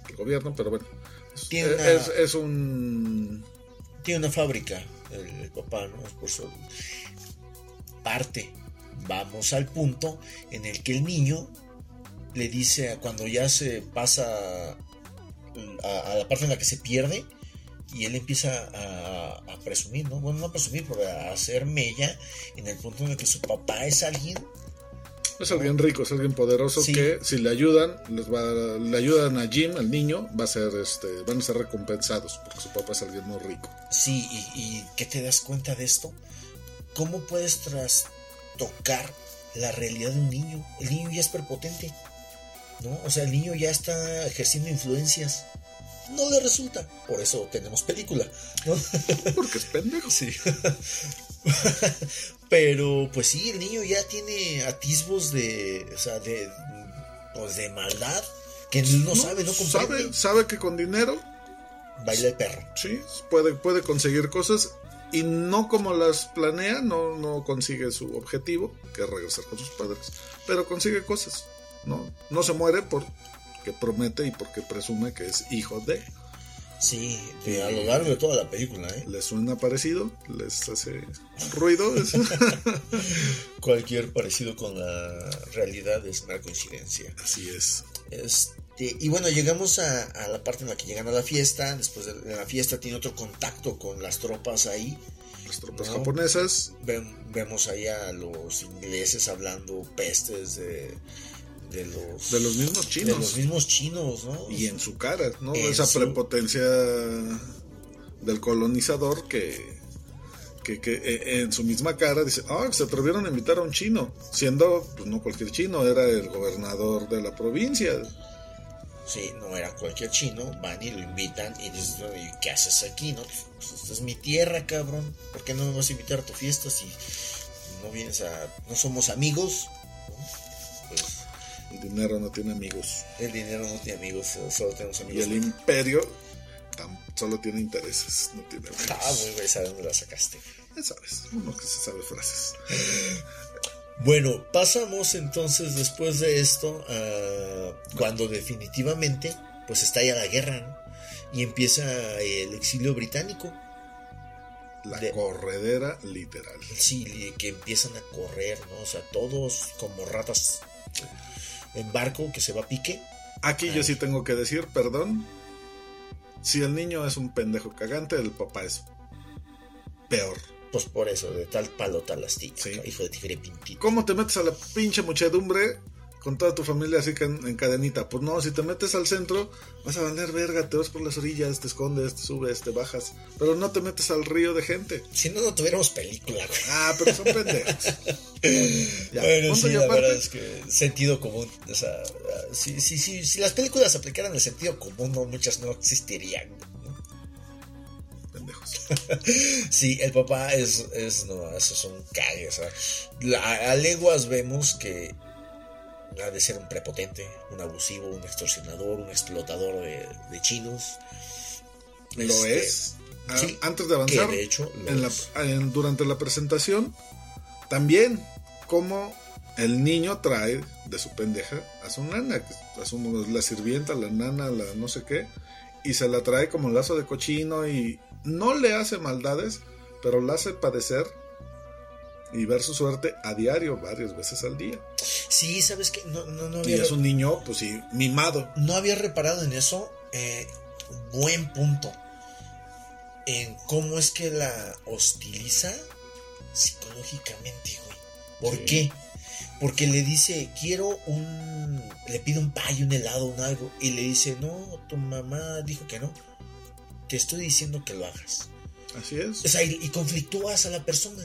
del gobierno, pero bueno. Es, Tiene una- es- es un. tiene una fábrica, el, el papá, ¿no? Por eso parte. Vamos al punto en el que el niño le dice, cuando ya se pasa a, a la parte en la que se pierde, y él empieza a, a presumir, ¿no? Bueno, no a presumir, pero a hacer mella en el punto en el que su papá es alguien Es alguien rico, es alguien poderoso Sí. que si le ayudan, les va, le ayudan a Jim, al niño, va a ser, este, van a ser recompensados porque su papá es alguien muy rico. Sí, y, y ¿qué te das cuenta de esto? ¿Cómo puedes trastocar la realidad de un niño? El niño ya es prepotente, ¿no? O sea, el niño ya está ejerciendo influencias. No le resulta, por eso tenemos película, ¿no? Porque es pendejo. Sí. Pero, pues sí, el niño ya tiene atisbos de, o sea, de, pues de maldad que él no, sabe, no comprende. sabe, sabe que con dinero Baila el perro. Sí, puede, puede conseguir cosas y no como las planea, no, no consigue su objetivo, que es regresar con sus padres, pero consigue cosas. No, no se muere porque promete y porque presume que es hijo de. Sí, a lo largo de toda la película, ¿eh? Les suena parecido, les hace ruido. Cualquier parecido con la realidad es una coincidencia. Así es. Este, y bueno, llegamos a, a la parte en la que llegan a la fiesta. Después de la fiesta tiene otro contacto con las tropas ahí. Las tropas No. japonesas, Ven- vemos ahí a los ingleses hablando pestes de, de los de los mismos de chinos. los mismos chinos, ¿no? y en su cara, ¿no? En Esa su- prepotencia del colonizador que, que, que eh, en su misma cara dice, ah, se atrevieron a invitar a un chino, siendo, pues no cualquier chino, era el gobernador de la provincia. Sí, no era cualquier chino, van y lo invitan y dices, "Oye, ¿qué haces aquí? No, Pues, esta es mi tierra, cabrón. ¿Por qué no me vas a invitar a tu fiesta si no vienes a, no somos amigos? El dinero no tiene amigos. el dinero no tiene amigos, solo tenemos Y amigos. el imperio solo tiene intereses, no tiene amigos. Ah, muy bien, ¿sabes dónde la sacaste? Ya sabes, uno que se sabe frases. Bueno, pasamos entonces después de esto a cuando definitivamente pues estalla la guerra ¿no? y empieza el exilio británico. La De- corredera literal. Sí, que empiezan a correr, ¿no? O sea, todos como ratas en barco que se va a pique. Aquí yo sí tengo que decir, perdón, si el niño es un pendejo cagante, el papá es peor. Pues por eso, de tal palo, tal astilla, Sí. hijo de tigre pintito. ¿Cómo te metes a la pinche muchedumbre con toda tu familia así que en, en cadenita? Pues no, si te metes al centro, vas a valer verga, te vas por las orillas, te escondes, te subes, te bajas, pero no te metes al río de gente. Si no, no tuviéramos película, güey. Ah, pero son pendejos. Ya, bueno, sí, la aparte. verdad es que sentido común. O sea, si, si, si, si las películas aplicaran el sentido común, no, muchas no existirían. Sí, el papá es, es no, eso es un cague. O sea, la- a leguas vemos que ha de ser un prepotente, un abusivo, un extorsionador, un explotador de, de chinos. Lo Este, es. Ah, sí, Antes de avanzar, de hecho en la- en- durante la presentación, también como el niño trae de su pendeja a su nana, que asumo la sirvienta, la nana, la no sé qué, y se la trae como lazo de cochino y no le hace maldades, pero la hace padecer y ver su suerte a diario, varias veces al día. Sí, ¿sabes qué? No, no, no Y había, es un niño, pues sí, mimado. no había reparado en eso. eh, buen punto. En cómo es que la hostiliza psicológicamente, güey. ¿Por Sí. qué? Porque le dice, quiero un... Le pide un pay, un helado, un algo. Y le dice, no, tu mamá dijo que no. Te estoy diciendo que lo hagas. Así es. O sea, y, y conflictúas a la persona.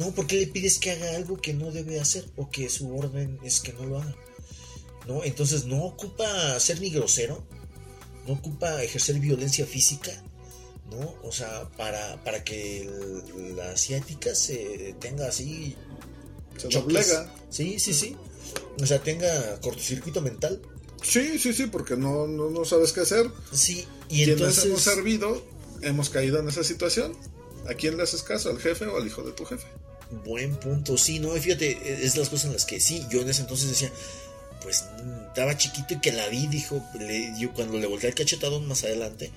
¿No? ¿Por qué le pides que haga algo que no debe hacer? O que su orden es que no lo haga. ¿No? Entonces no ocupa ser ni grosero. No ocupa ejercer violencia física. ¿No? O sea, para, para que el- la asiática se tenga así. Se doblega. Sí, sí, sí. O sea, tenga cortocircuito mental. Sí, sí, sí, porque no, no, no sabes qué hacer. Sí, y entonces. hemos servido, hemos caído en esa situación. ¿A quién le haces caso? ¿Al jefe o al hijo de tu jefe? Buen punto, sí, no, fíjate, es las cosas en las que sí, yo en ese entonces decía, pues mm, estaba chiquito y que la vi, dijo, le, yo cuando le volteé el cachetadón más adelante,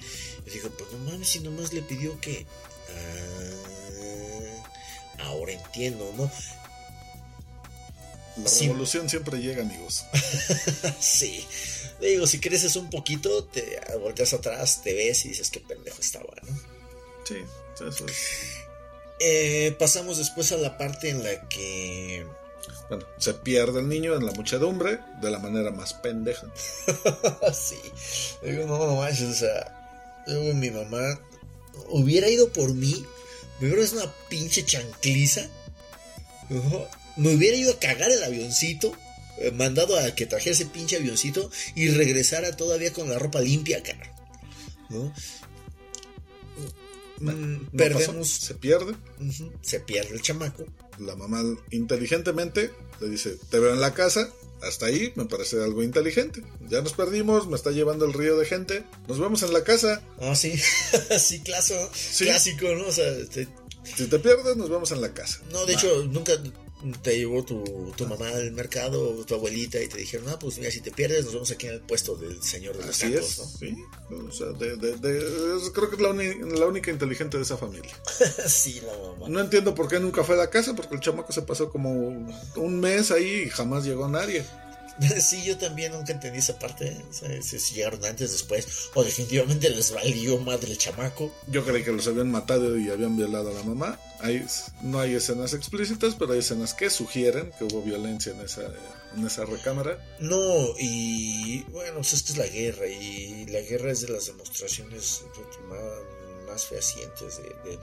yo dije, pues no mames, si nomás le pidió que... Ah, ahora entiendo, ¿no? La Sí. revolución siempre llega, amigos. sí, digo, si creces un poquito, te volteas atrás, te ves y dices, qué pendejo estaba, ¿no? Sí, eso es. Eh, pasamos después a la parte en la que... Bueno, se pierde el niño en la muchedumbre de la manera más pendeja. sí. Digo, no, no o sea, digo, mi mamá hubiera ido por mí, me hubiera hecho una pinche chancliza, me hubiera ido a cagar el avioncito, eh, mandado a que trajera ese pinche avioncito y regresara todavía con la ropa limpia, cara. ¿No? Mm, No perdemos, pasó, se pierde. Se pierde el chamaco. La mamá inteligentemente le dice, te veo en la casa. Hasta ahí me parece algo inteligente. Ya nos perdimos, me está llevando el río de gente. Nos vemos en la casa. Ah, sí, sí, clásico, Sí. clásico, ¿no? O sea, te- Si te pierdes, nos vemos en la casa. No, de Va. hecho, nunca te llevó tu, tu mamá al mercado tu abuelita y te dijeron, ah, pues mira, si te pierdes, nos vemos aquí en el puesto del señor de los Así tacos, es, ¿no? sí. O sea, de- de- de- es- creo que es la, uni- la única inteligente de esa familia. sí, la mamá. No entiendo por qué nunca fue a la casa, porque el chamaco se pasó como un mes ahí y jamás llegó nadie. Sí, yo también nunca entendí esa parte. o sea, si llegaron antes, después, o definitivamente les valió madre el chamaco. Yo creí que los habían matado y habían violado a la mamá. Hay, no hay escenas explícitas, pero hay escenas que sugieren que hubo violencia en esa, en esa recámara. No, y bueno, pues es que es la guerra, y la guerra es de las demostraciones más, fehacientes de, de-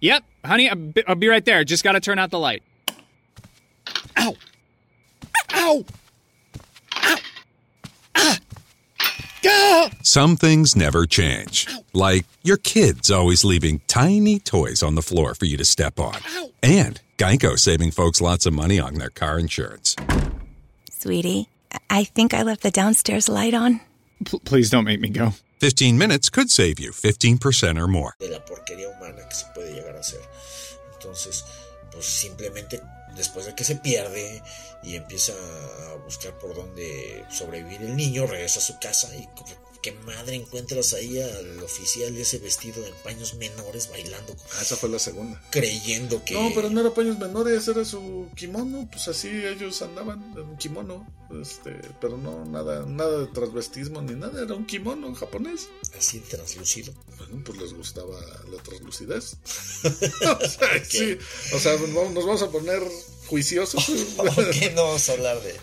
Yep, honey, I'll be, right there. Just gotta turn out the light. Ow! Ow! Ow! Ah! Ah! Some things never change. Like your kids always leaving tiny toys on the floor for you to step on. And Geico saving folks lots of money on their car insurance. Sweetie, I think I left the downstairs light on. P- please don't make me go. 15 minutes could save you 15% or more. de la porquería humana que se puede llegar a hacer. Entonces, pues simplemente después de que se pierde y empieza a buscar por dónde sobrevivir el niño, regresa a su casa y qué madre encuentras ahí al oficial de ese vestido en paños menores bailando. Ah, esa fue la segunda. Creyendo que... No, pero no era paños menores, era su kimono, pues así ellos andaban en un kimono, este, pero no nada, nada de transvestismo ni nada, era un kimono japonés. Así translúcido. Bueno, pues les gustaba la translucidez. o sea, sí, o sea, nos vamos a poner juiciosos. ¿Por qué no vamos a hablar de,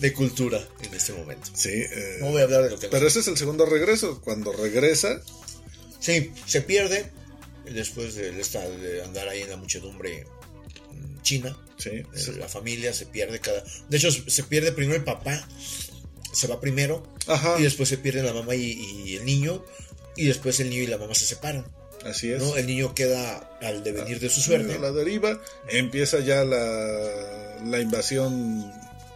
de cultura en este momento? Sí. Eh, no voy a hablar de lo que... Pero ese es el segundo regreso. Cuando regresa... Sí, se pierde después de, esta, de andar ahí en la muchedumbre china. Sí, sí. La familia se pierde cada... De hecho, se pierde primero el papá. Se va primero. Ajá. Y después se pierde la mamá y, y el niño. Y después el niño y la mamá se separan. Así es. ¿no? El niño queda al devenir de su suerte. A la deriva. Empieza ya la, la invasión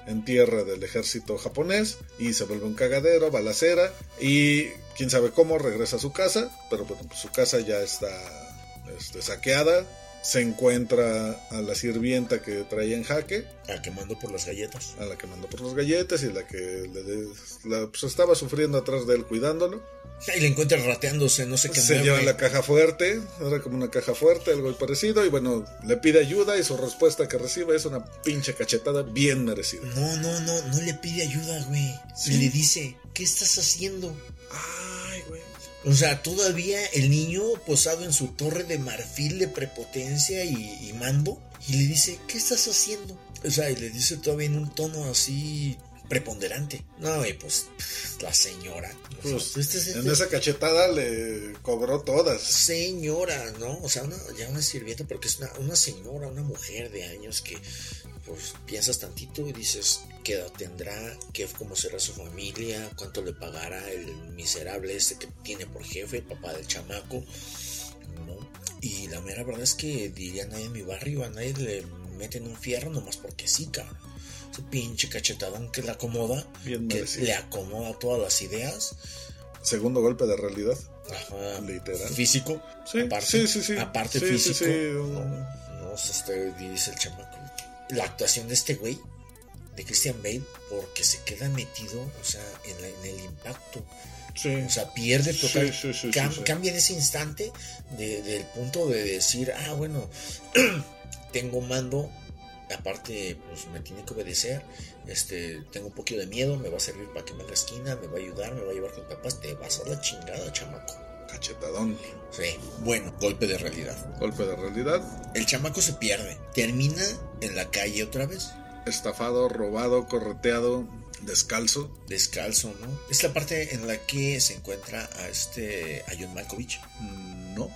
en tierra del ejército japonés y se vuelve un cagadero, balacera y quién sabe cómo regresa a su casa, pero bueno, pues su casa ya está este, saqueada. Se encuentra a la sirvienta que traía en jaque. A la que mandó por las galletas. A la que mandó por las galletas y la que le la, pues estaba sufriendo atrás de él cuidándolo. Y le encuentra rateándose, no sé qué. Se lleva la caja fuerte, era como una caja fuerte, algo parecido, y bueno, le pide ayuda y su respuesta que recibe es una pinche cachetada bien merecida. No, no, no, no le pide ayuda, güey. ¿Sí? Le dice, ¿qué estás haciendo? Ay, güey. O sea, todavía el niño posado en su torre de marfil de prepotencia y, y mando, y le dice, ¿qué estás haciendo? O sea, y le dice todavía en un tono así preponderante. No, y pues la señora. Pues, este, este, en esa cachetada le cobró todas. Señora, ¿no? O sea, una, ya una sirvienta, porque es una, una, señora, una mujer de años que pues piensas tantito y dices qué edad tendrá, qué, cómo será su familia, cuánto le pagará el miserable este que tiene por jefe, el papá del chamaco, ¿no? Y la mera verdad es que diría nadie en mi barrio, a nadie le meten un fierro nomás porque sí, cabrón ese pinche cachetadón que le acomoda, Bien que merecido. le acomoda todas las ideas. Segundo golpe de realidad. Ajá. Literal. Físico. Sí, aparte, sí, sí, sí. Aparte Sí, físico. sí. No, no se este, dice el chamaco. La actuación de este güey, de Christian Bale, porque se queda metido, o sea, en, la- en el impacto. Sí. O sea, pierde total. Sí, sí, cam-. Cambia en ese instante de- del punto de decir, ah, bueno, tengo mando, aparte, pues me tiene que obedecer, este, tengo un poquito de miedo, me va a servir para que me haga esquina, me va a ayudar, me va a llevar con papás, te vas a la chingada, chamaco. Cachetadón. Sí, bueno, golpe de realidad. Golpe de realidad. El chamaco se pierde, termina en la calle otra vez, Estafado, robado, correteado, descalzo. descalzo, ¿no? Es la parte en la que se encuentra a este, a John Malkovich. No.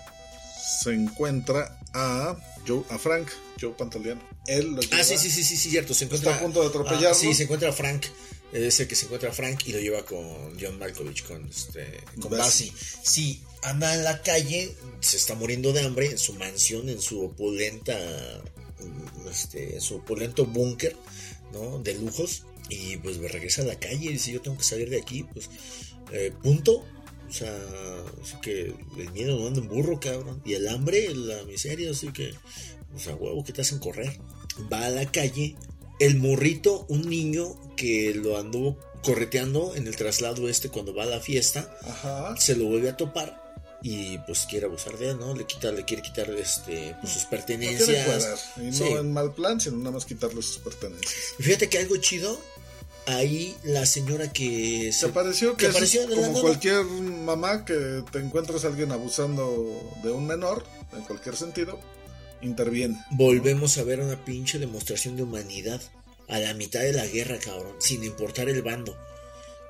Se encuentra a Joe, a Frank, Joe Pantaleano. Él lo lleva. Ah, sí, sí, sí, sí, cierto. Se encuentra, Está a punto de atropellarlo. Ah, sí, se encuentra a Frank. Es el que se encuentra a Frank y lo lleva con John Malkovich, con, este, con Bassi. Bassi. Sí, anda en la calle, se está muriendo de hambre en su mansión, en su opulenta, mm, este, en su opulento búnker, ¿no? De lujos. Y pues regresa a la calle y dice, yo tengo que salir de aquí, pues, eh, punto. O sea, así que el miedo no anda en burro, cabrón. Y el hambre, la miseria, así que, o sea, huevo, que te hacen correr. Va a la calle, el morrito, un niño que lo anduvo correteando en el traslado este cuando va a la fiesta, Ajá. se lo vuelve a topar y pues quiere abusar de él, ¿no? Le quita, le quiere quitar este pues, sus quiere pertenencias. cuadrar, y Sí. no en mal plan, sino nada más quitarle sus pertenencias. Fíjate que algo chido, ahí la señora que Se pareció que, que es apareció la como cualquier mamá que te encuentras a alguien abusando de un menor, en cualquier sentido, interviene. Volvemos a ver una pinche demostración de humanidad a la mitad de la guerra, cabrón, sin importar el bando,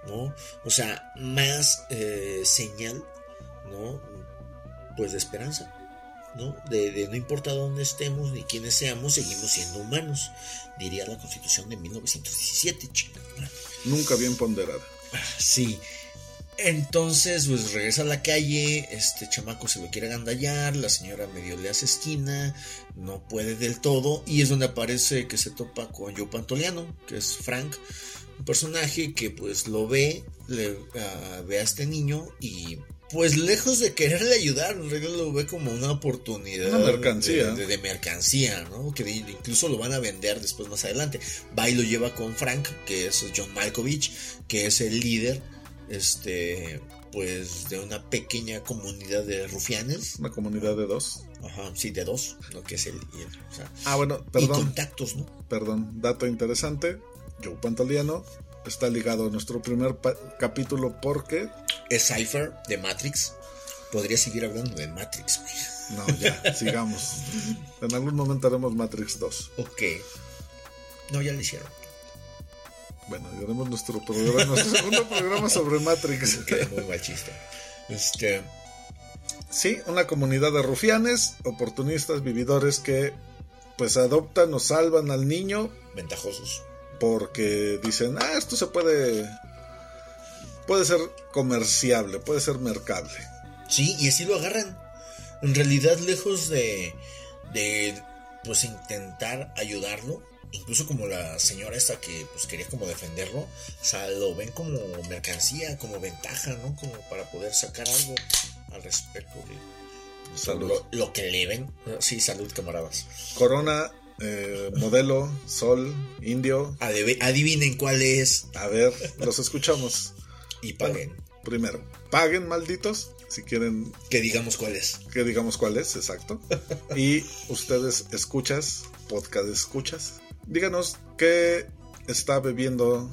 ¿no? O sea, más eh, señal, ¿no? Pues de esperanza, ¿no? De, de no importa dónde estemos ni quiénes seamos, seguimos siendo humanos, diría la Constitución de 1917, chica. Nunca bien ponderada. Sí. Entonces, pues regresa a la calle, este chamaco se lo quiere agandallar, la señora medio le hace esquina, no puede del todo, y es donde aparece que se topa con Joe Pantoliano, que es Frank, un personaje que pues lo ve, le ah, ve a este niño y pues lejos de quererle ayudar, en realidad lo ve como una oportunidad Una mercancía. de, de- de mercancía, ¿no? Que incluso lo van a vender después más adelante. Va y lo lleva con Frank, que es John Malkovich, que es el líder, este, pues de una pequeña comunidad de rufianes. Una comunidad de dos. Ajá, sí, de dos, lo que es el, y el- o sea, Ah, bueno, y perdón. contactos, ¿no? Perdón, dato interesante. Joe Pantoliano está ligado a nuestro primer capítulo porque. Es Cypher de Matrix. Podría seguir hablando de Matrix, güey. No, ya, sigamos. En algún momento haremos Matrix 2. Ok. No, ya lo hicieron. Bueno, haremos nuestro programa, nuestro segundo programa sobre Matrix. Quedé muy mal chiste. Este. Sí, una comunidad de rufianes, oportunistas, vividores que pues adoptan o salvan al niño Ventajosos. Porque dicen, ah, esto se puede puede ser comerciable, puede ser mercable. Sí, y así lo agarran. En realidad, lejos de, de pues intentar ayudarlo, incluso como la señora esta que pues quería como defenderlo, o sea, lo ven como mercancía, como ventaja, ¿no? Como para poder sacar algo al respecto de Salud. Lo, lo que le ven. Sí, salud, camaradas. Corona, eh, modelo, sol, indio. Adeve- adivinen cuál es A ver, los escuchamos. y paguen. Primero, paguen malditos si quieren Que digamos cuál es. que digamos cuál es, exacto. Y ustedes escuchas, podcast escuchas, díganos qué está bebiendo,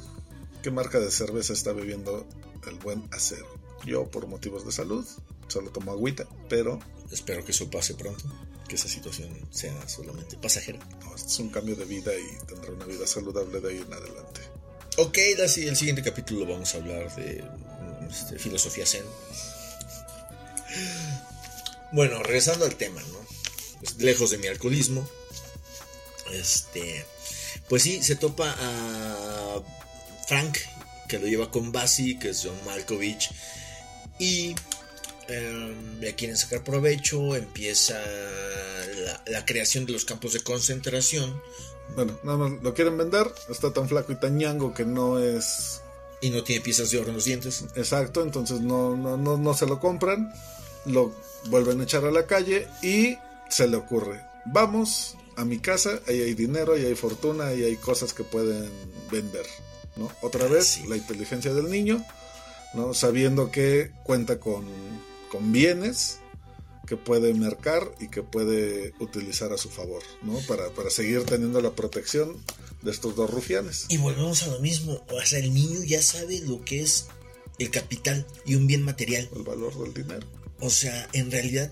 qué marca de cerveza está bebiendo el buen acero. Yo por motivos de salud solo tomo agüita, pero Espero que eso pase pronto, que esa situación sea solamente pasajera. no, este es un cambio de vida y tendré una vida saludable de ahí en adelante. Ok, la, si- el siguiente capítulo vamos a hablar de mm, este, filosofía zen. Bueno, regresando al tema, ¿no? Pues, lejos de mi alcoholismo. Este. Pues sí, se topa a Frank, que lo lleva con Basi, que es John Malkovich. Y em, le quieren sacar provecho. Empieza la, la creación de los campos de concentración. Bueno, nada más lo quieren vender, está tan flaco y tan ñango que no es Y no tiene piezas de oro en los dientes. Exacto, entonces no, no, no, no se lo compran, lo vuelven a echar a la calle y se le ocurre, vamos a mi casa, ahí hay dinero, ahí hay fortuna, ahí hay cosas que pueden vender, ¿no? Otra vez, sí. la inteligencia del niño, ¿no? Sabiendo que cuenta con, con bienes que puede mercar y que puede utilizar a su favor, ¿no? Para, para seguir teniendo la protección de estos dos rufianes. Y volvemos a lo mismo. O sea, el niño ya sabe lo que es el capital y un bien material. El valor del dinero. O sea, en realidad,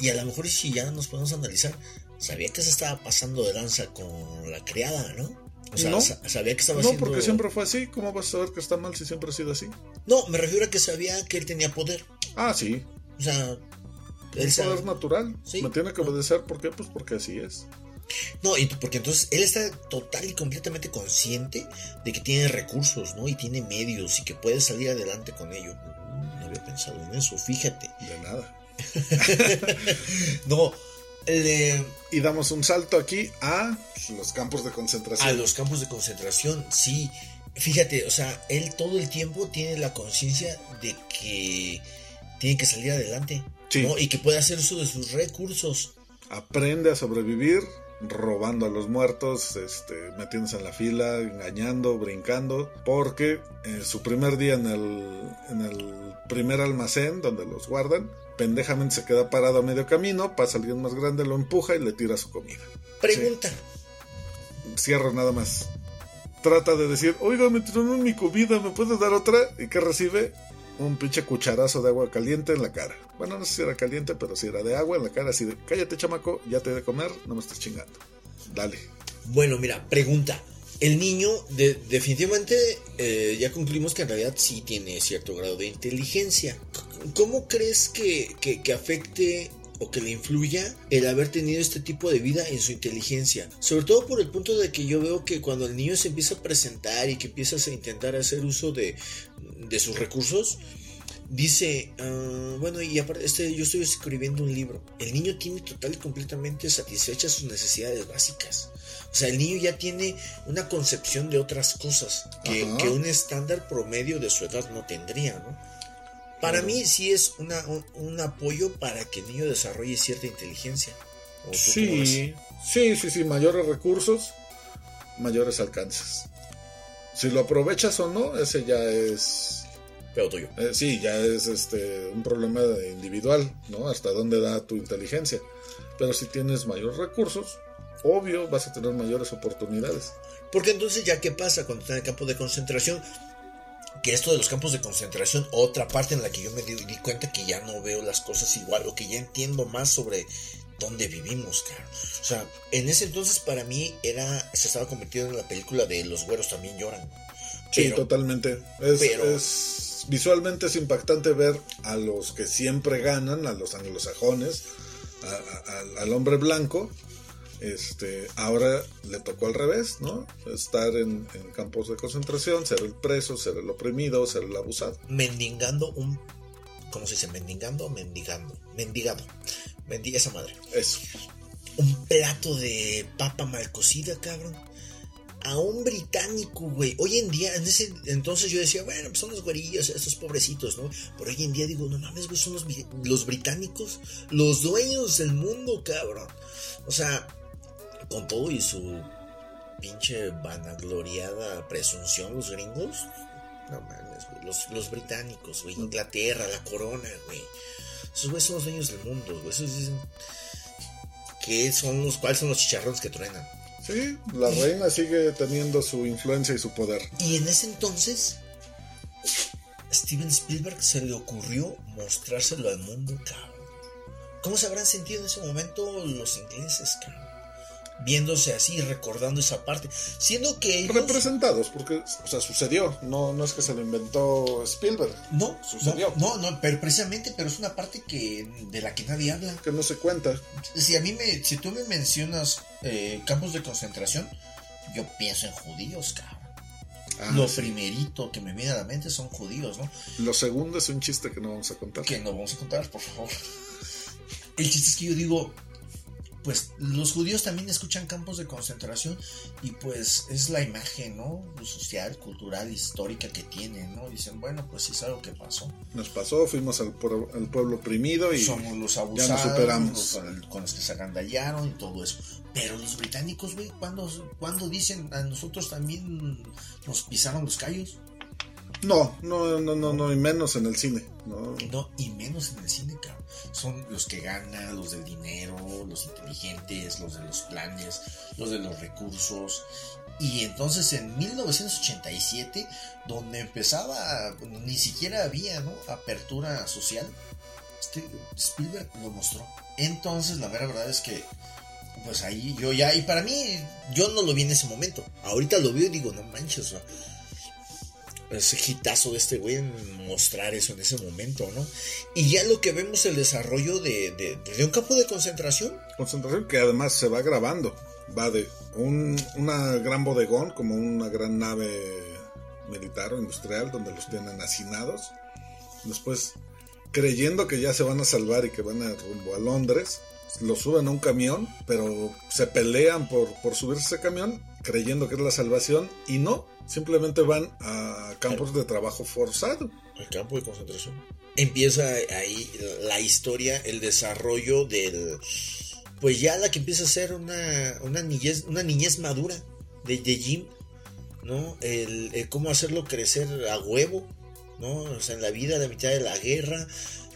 y a lo mejor si ya nos podemos analizar, sabía que se estaba pasando de lanza con la criada, ¿no? O sea, No. sa- sabía que estaba No, porque siempre fue así. ¿Cómo vas a saber que está mal si siempre ha sido así? No, me refiero a que sabía que él tenía poder. Ah, sí. O sea, él sabe... poder natural. Sí. Me tiene que obedecer. ¿Por qué? Pues porque así es. No, y porque entonces él está total y completamente consciente de que tiene recursos, ¿no? Y tiene medios y que puede salir adelante con ello. Mm, No había pensado en eso, fíjate. De nada. No, le- Y damos un salto aquí a los campos de concentración. a los campos de concentración, sí. Fíjate, o sea, él todo el tiempo tiene la conciencia de que tiene que salir adelante. Sí. ¿no? Y que puede hacer uso de sus recursos. Aprende a sobrevivir robando a los muertos, este, metiéndose en la fila, engañando, brincando, porque eh, su primer día en el, en el primer almacén donde los guardan, pendejamente se queda parado a medio camino, pasa alguien más grande, lo empuja y le tira su comida. Pregunta. Cierro nada más. Trata de decir, oiga, me tiraron mi comida, ¿me puedes dar otra? ¿Y qué recibe? Un pinche cucharazo de agua caliente en la cara. Bueno, no sé si era caliente, pero si era de agua en la cara, así de, cállate chamaco, ya te he de comer, no me estás chingando. Dale. Bueno, mira, pregunta. El niño, de- definitivamente, eh, ya concluimos que en realidad sí tiene cierto grado de inteligencia. ¿Cómo crees que, que- que afecte o que le influya el haber tenido este tipo de vida en su inteligencia? Sobre todo por el punto de que yo veo que cuando el niño se empieza a presentar y que empiezas a intentar hacer uso de, de sus recursos, Dice, ah, bueno, y aparte, este, yo estoy escribiendo un libro. El niño tiene total y completamente satisfechas sus necesidades básicas. O sea, el niño ya tiene una concepción de otras cosas que, un estándar promedio de su edad no tendría, ¿no? Para mí sí es una, un, un apoyo para que el niño desarrolle cierta inteligencia. ¿O? Sí, sí, sí, sí, mayores recursos, mayores alcances. Si lo aprovechas o no, ese ya es... Pero tuyo. Eh, sí, ya es este un problema individual, ¿no? Hasta dónde da tu inteligencia. Pero si tienes mayores recursos, obvio vas a tener mayores oportunidades. Porque entonces ya qué pasa cuando está en el campo de concentración, que esto de los campos de concentración, otra parte en la que yo me di, di cuenta que ya no veo las cosas igual o que ya entiendo más sobre dónde vivimos, claro. O sea, en ese entonces para mí era se estaba convirtiendo en la película de los güeros también lloran. Sí, totalmente. Es, pero- es- visualmente es impactante ver a los que siempre ganan, a los anglosajones, a- a- al- hombre blanco. Este, ahora le tocó al revés, ¿no? Estar en, en campos de concentración, ser el preso, ser el oprimido, ser el abusado. Mendigando un ¿cómo se dice? Mendigando mendigando. Mendigado. Mendi esa madre. Eso. Un plato de papa mal cocida, cabrón. A un británico, güey. Hoy en día, en ese entonces yo decía, bueno, pues son los güerillos, estos pobrecitos, ¿no? Pero hoy en día digo, no mames, güey, son los británicos, los dueños del mundo, cabrón. O sea, con todo y su pinche vanagloriada presunción, los gringos. No mames, güey. Los, los británicos, güey. Inglaterra, la corona, güey. Esos güeyes son los dueños del mundo, güey. Esos dicen que son los, cuáles son los chicharrones que truenan. Sí, la reina sigue teniendo su influencia y su poder. Y en ese entonces, Steven Spielberg se le ocurrió mostrárselo al mundo, cabrón. ¿Cómo se habrán sentido en ese momento los ingleses, cabrón? Viéndose así, recordando esa parte. Siendo que ellos... Representados, porque, o sea, sucedió. No, no es que se lo inventó Spielberg. No, Sucedió. No, no, no, pero precisamente, pero es una parte que de la que nadie habla. Que no se cuenta. Si a mí me, si tú me mencionas eh, campos de concentración, yo pienso en judíos, cabrón. Ah, Lo sí. primerito que me viene a la mente son judíos, ¿no? Lo segundo es un chiste que no vamos a contar. Que no vamos a contar, por favor. El chiste es que yo digo, pues los judíos también escuchan campos de concentración y pues es la imagen, ¿no? Social, cultural, histórica que tienen, ¿no? Dicen, bueno, pues sí es algo que pasó. Nos pasó, fuimos al, pueblo- al pueblo oprimido y somos los ya abusados, nos superamos. con, el- con los que se agandallaron y todo eso. Pero los británicos, güey, ¿cuándo, cuándo dicen a nosotros también nos pisaron los callos? No, no, no, no, no, y menos en el cine. No, No, y menos en el cine, cabrón. Son los que ganan, los del dinero, los inteligentes, los de los planes, los de los recursos. Y entonces en 1987, donde empezaba, ni siquiera había, ¿no? Apertura social, este Spielberg lo mostró. Entonces, la mera verdad es que, pues ahí yo ya, y para mí, yo no lo vi en ese momento. Ahorita lo veo y digo, no manches, o sea, ese hitazo de este güey mostrar eso en ese momento, ¿no? Y ya lo que vemos el desarrollo de, de, de un campo de concentración. Concentración que además se va grabando. Va de un una gran bodegón, como una gran nave militar o industrial, donde los tienen hacinados. Después, creyendo que ya se van a salvar y que van a rumbo a Londres, los suben a un camión, pero se pelean por, por subirse a ese camión, creyendo que es la salvación, y no, simplemente van a campos de trabajo forzado. El campo de concentración. Empieza ahí la historia, el desarrollo del, pues ya la que empieza a ser una, una, niñez, una niñez madura de, de Jim, ¿no? El, cómo hacerlo crecer a huevo, ¿no? O sea, en la vida, la mitad de la guerra,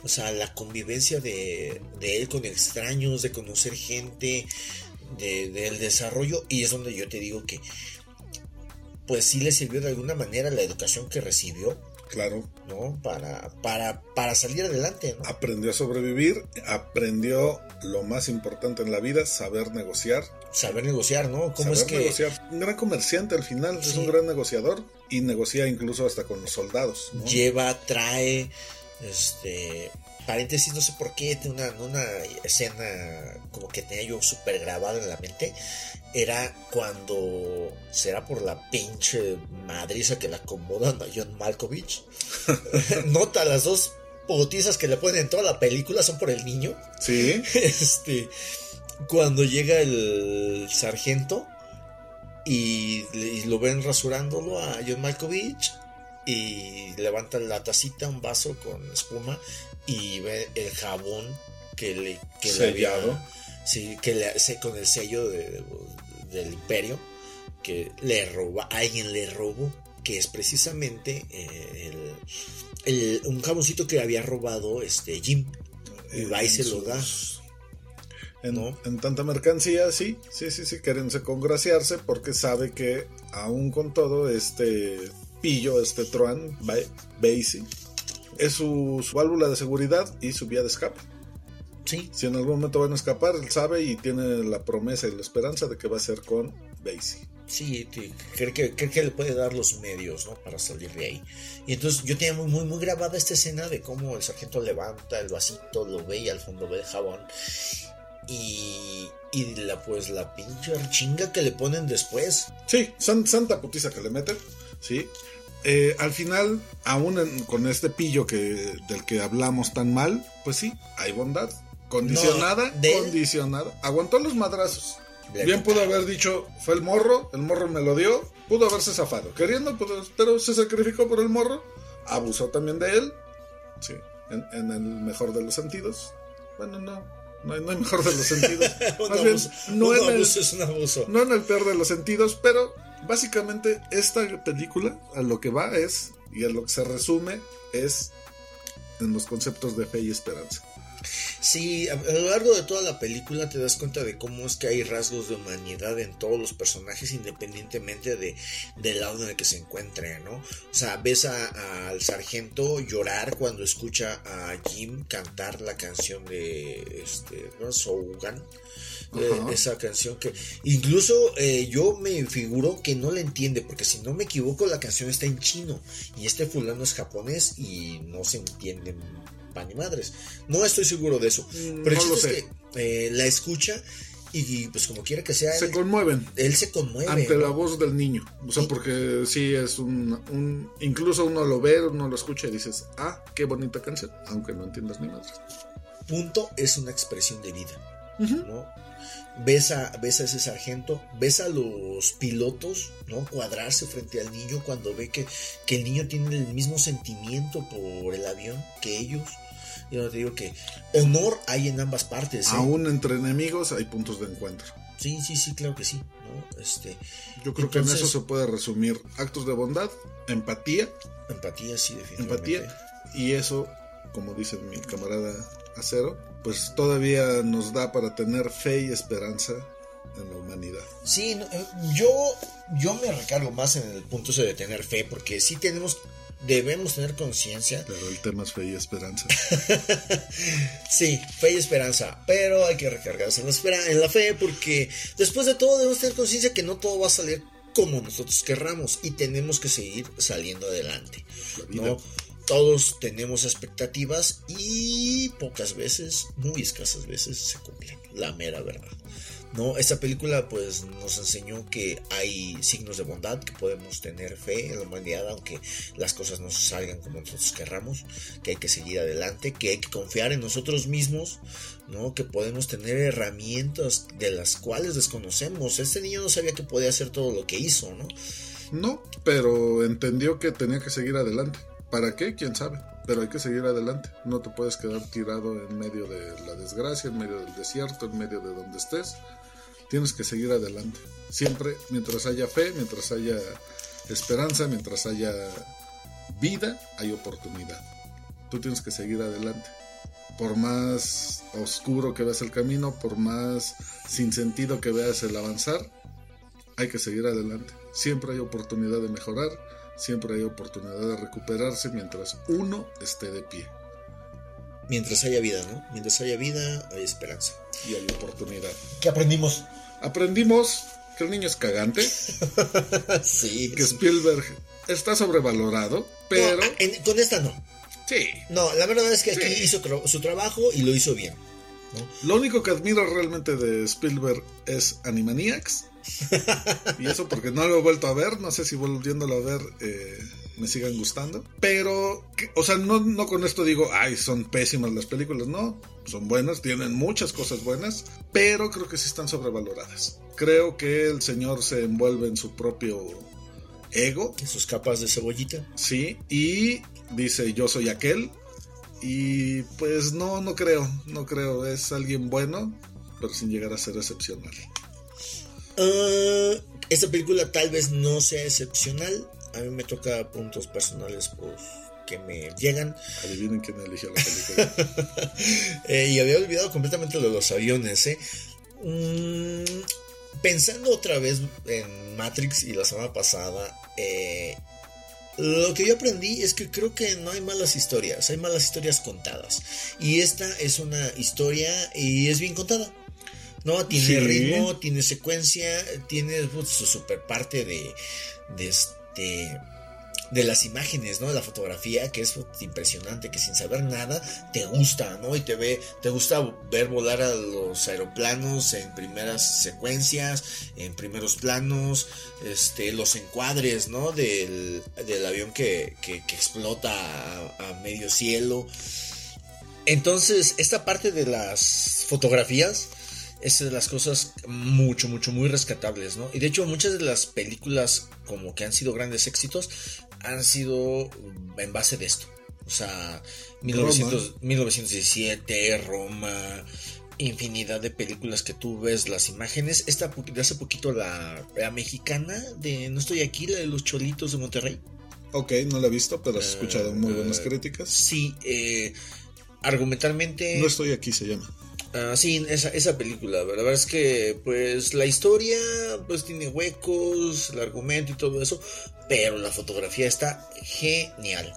o sea, la convivencia de, de él con extraños, de conocer gente, de- del desarrollo, y es donde yo te digo que, pues sí le sirvió de alguna manera la educación que recibió, Claro. ¿no? Para, para, para salir adelante, ¿no? Aprendió a sobrevivir, aprendió lo más importante en la vida, saber negociar. Saber negociar, ¿no? ¿Cómo saber es que negociar. Un gran comerciante al final, es un gran negociador y negocia incluso hasta con los soldados. ¿no? lleva, trae, este, paréntesis, no sé por qué, una, una escena como que tenía yo súper grabada en la mente, era cuando, será por la pinche madriza que le acomodan a John Malkovich, nota las dos potizas que le ponen en toda la película son por el niño, Sí. este, cuando llega el sargento y, y lo ven rasurándolo a John Malkovich y levanta la tacita, un vaso con espuma y ve el jabón que le, que le había- sí, que le, se- con el sello de- del imperio que le roba, alguien le robó, que es precisamente eh, el, el- un jaboncito que había robado este Jim. Y va y se lo da. En, ¿no? en tanta mercancía, sí, sí, sí, sí, querense congraciarse porque sabe que aún con todo este pillo, este Truan, Ba- Basie, es su, su válvula de seguridad y su vía de escape. Sí. Si en algún momento van a escapar, él sabe y tiene la promesa y la esperanza de que va a ser con Basie. Sí, cree que, cree que le puede dar los medios, ¿no? Para salir de ahí. Y entonces yo tenía muy, muy, muy grabada esta escena de cómo el sargento levanta el vasito, lo ve y al fondo ve el jabón. Y, y la, pues la pinche chinga que le ponen después. Sí, san- santa putiza que le meten, sí. Eh, al final, aún en- con este pillo que, del que hablamos tan mal, pues sí, hay bondad. Condicionada, No, de él- condicionada. Aguantó los madrazos. Bien pudo haber dicho, fue el morro, el morro me lo dio, pudo haberse zafado. Queriendo, pudo- pero se sacrificó por el morro, abusó también de él, sí, en, en el mejor de los sentidos. Bueno, no, no hay, no hay mejor de los sentidos. Un Más bien, no un en el- abuso es un abuso. no en el peor de los sentidos, pero básicamente esta película a lo que va es, y a lo que se resume, es en los conceptos de fe y esperanza. Sí, a, lo largo de toda la película te das cuenta de cómo es que hay rasgos de humanidad en todos los personajes independientemente de, del lado en el que se encuentren, ¿no? O sea, ves al sargento llorar cuando escucha a Jim cantar la canción de este, ¿no? Eh, Ajá. esa canción que incluso eh, yo me figuro que no la entiende porque si no me equivoco la canción está en chino y este fulano es japonés y no se entienden pan ni madres no estoy seguro de eso Mm, pero el no lo chiste sé. es que eh, la escucha y pues como quiera que sea Se él, conmueven él se conmueve ante ¿no? la voz del niño. O sea, porque sí es un, un- Incluso uno lo ve, uno lo escucha y dices, ah, qué bonita canción, aunque no entiendas ni madre. punto es una expresión de vida ¿no? Ves a, ves a ese sargento, ves a los pilotos, ¿no? Cuadrarse frente al niño cuando ve que, que el niño tiene el mismo sentimiento por el avión que ellos. Yo te digo que honor hay en ambas partes. ¿eh? Aún entre enemigos hay puntos de encuentro. Sí, sí, sí, claro que sí. ¿no? Este, Yo creo que en eso se puede resumir actos de bondad, empatía, Empatía, sí, definitivamente. empatía, y eso, como dice mi camarada Acero, pues todavía nos da para tener fe y esperanza en la humanidad. Sí, eh, yo, yo me recargo más en el punto ese de tener fe, porque sí tenemos, debemos tener conciencia. Pero el tema es fe y esperanza. Sí, fe y esperanza, pero hay que recargarse en la, espera- en la fe porque después de todo debemos tener conciencia que no todo va a salir como nosotros querramos y tenemos que seguir saliendo adelante. ¿no? Todos tenemos expectativas y pocas veces, muy escasas veces, se cumplen, la mera verdad. ¿no? Esta película pues nos enseñó que hay signos de bondad, que podemos tener fe en la humanidad aunque las cosas no salgan como nosotros querramos, que hay que seguir adelante, que hay que confiar en nosotros mismos, ¿no? que podemos tener herramientas de las cuales desconocemos. Este niño no sabía que podía hacer todo lo que hizo, ¿no? No, pero entendió que tenía que seguir adelante. ¿Para qué? ¿Quién sabe? Pero hay que seguir adelante. No te puedes quedar tirado en medio de la desgracia, en medio del desierto, en medio de donde estés. Tienes que seguir adelante. Siempre, mientras haya fe, mientras haya esperanza, mientras haya vida, hay oportunidad. Tú tienes que seguir adelante. Por más oscuro que veas el camino, por más sin sentido que veas el avanzar, hay que seguir adelante. Siempre hay oportunidad de mejorar, siempre hay oportunidad de recuperarse mientras uno esté de pie. Mientras haya vida, ¿no? Mientras haya vida, hay esperanza. Y hay oportunidad. ¿Qué aprendimos? Aprendimos que el niño es cagante. sí. Que Spielberg está sobrevalorado, pero... No, en- con esta no. Sí. No, la verdad es que aquí Sí. hizo su trabajo y lo hizo bien. Lo único que admiro realmente de Spielberg es Animaniacs. Y eso porque no lo he vuelto a ver. No sé si volviéndolo a ver eh, me sigan gustando. Pero, que- o sea, no, no con esto digo, ay, son pésimas las películas. No, son buenas, tienen muchas cosas buenas. Pero creo que sí están sobrevaloradas. Creo que el señor se envuelve en su propio ego. En sus capas de cebollita. Sí, y dice yo soy aquel. Y pues no, no creo, no creo. Es alguien bueno, pero sin llegar a ser excepcional. Ah, esta película tal vez no sea excepcional. A mí me toca puntos personales pues, que me llegan. Adivinen quién eligió la película. Eh, y había olvidado completamente lo de los aviones. ¿eh? Mm, pensando otra vez en Matrix y la semana pasada, eh, lo que yo aprendí es que creo que no hay malas historias, hay malas historias contadas. Y esta es una historia y es bien contada. No, tiene Sí. ritmo, tiene secuencia, tiene pues, su super parte de, de este de las imágenes, ¿no? De la fotografía, que es impresionante, que sin saber nada te gusta, ¿no? Y te ve, te gusta ver volar a los aeroplanos en primeras secuencias, en primeros planos, este, los encuadres, ¿no? Del, del avión que, que- que explota a, a medio cielo. Entonces, esta parte de las fotografías es de las cosas mucho, mucho, muy rescatables, ¿no? Y de hecho, muchas de las películas como que han sido grandes éxitos han sido en base de esto. O sea, 1900 1917, Roma, infinidad de películas que tú ves las imágenes. Esta de hace poquito la, la mexicana de No estoy aquí, la de los cholitos de Monterrey. ok, no la he visto, pero he escuchado muy buenas Eh, críticas. Sí, eh, argumentalmente... No estoy aquí, se llama. Ah, sí, esa, esa película, la verdad es que pues la historia pues tiene huecos, el argumento y todo eso, pero la fotografía está genial.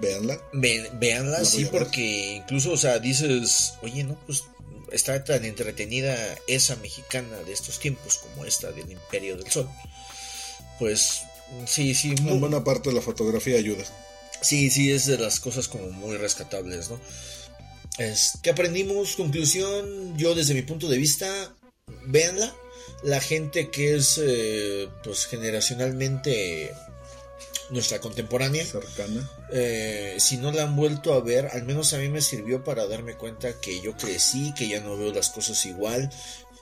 Véanla. Ve- véanla, La sí, porque incluso, o sea, dices, oye, no, pues está tan entretenida esa mexicana de estos tiempos como esta del Imperio del Sol. Pues sí, sí, muy, En buena parte la fotografía ayuda. Sí, sí, es de las cosas como muy rescatables, ¿no? Es, ¿Qué aprendimos? Conclusión, yo desde mi punto de vista, véanla. La gente que es, eh, pues, generacionalmente nuestra contemporánea, Cercana. eh, si no la han vuelto a ver, al menos a mí me sirvió para darme cuenta que yo crecí, que ya no veo las cosas igual,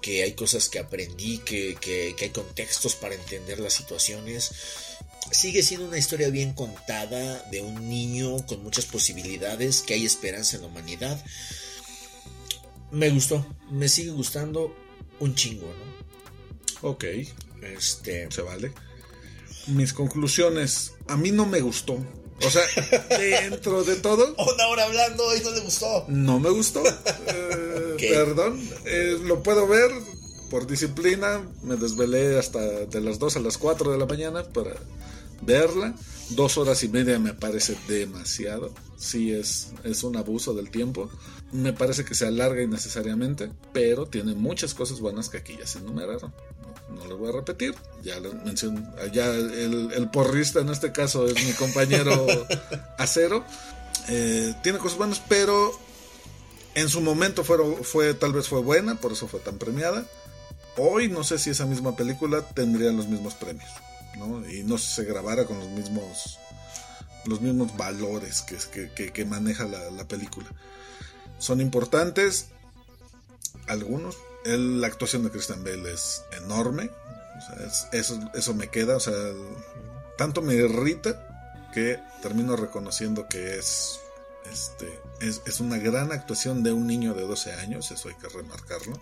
que hay cosas que aprendí, que, que- que hay contextos para entender las situaciones. Sigue siendo una historia bien contada de un niño con muchas posibilidades, que hay esperanza en la humanidad. Me gustó, me sigue gustando un chingo, ¿no? Ok, Este, se vale. Mis conclusiones. A mí no me gustó. O sea, dentro de todo, una hora hablando y no le gustó. no me gustó. Eh. Perdón. Eh, lo puedo ver por disciplina. Me desvelé hasta de las 2 a las 4 de la mañana para verla. Dos horas y media me parece demasiado. Sí, es, es un abuso del tiempo. Me parece que se alarga innecesariamente, pero tiene muchas cosas buenas que aquí ya se enumeraron. No, no voy a repetir. Ya lo mencioné. Ya el, el porrista en este caso es mi compañero Acero. Eh, tiene cosas buenas, pero en su momento fue, fue tal vez fue buena, por eso fue tan premiada. Hoy no sé si esa misma película tendría los mismos premios, ¿no? Y no se grabara con los mismos los mismos valores que, que, maneja la, la película. Son importantes algunos. El- la actuación de Christian Bale es enorme. Eso, eso me queda. O sea, tanto me irrita que termino reconociendo que es, este, es, es una gran actuación de un niño de 12 años, eso hay que remarcarlo.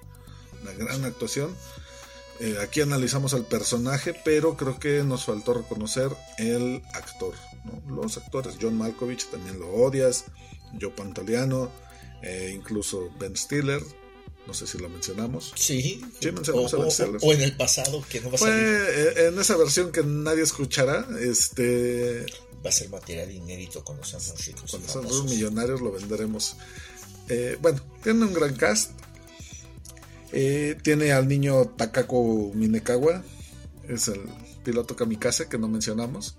Una gran actuación. Eh, aquí analizamos al personaje, pero creo que nos faltó reconocer el actor, ¿no? los actores. John Malkovich también lo odias, Joe Pantoliano, eh, incluso Ben Stiller. No sé si lo mencionamos. Sí. Sí, mencionamos o, a Ben o- Stiller. o en el pasado, que no va a salir. eh, en esa versión que nadie escuchará. Este, Va a ser material inédito con los años ricos. somos famosos. millonarios lo venderemos. Eh, bueno, tiene un gran cast. Eh, tiene al niño Takako Minekawa. Es el piloto kamikaze que no mencionamos.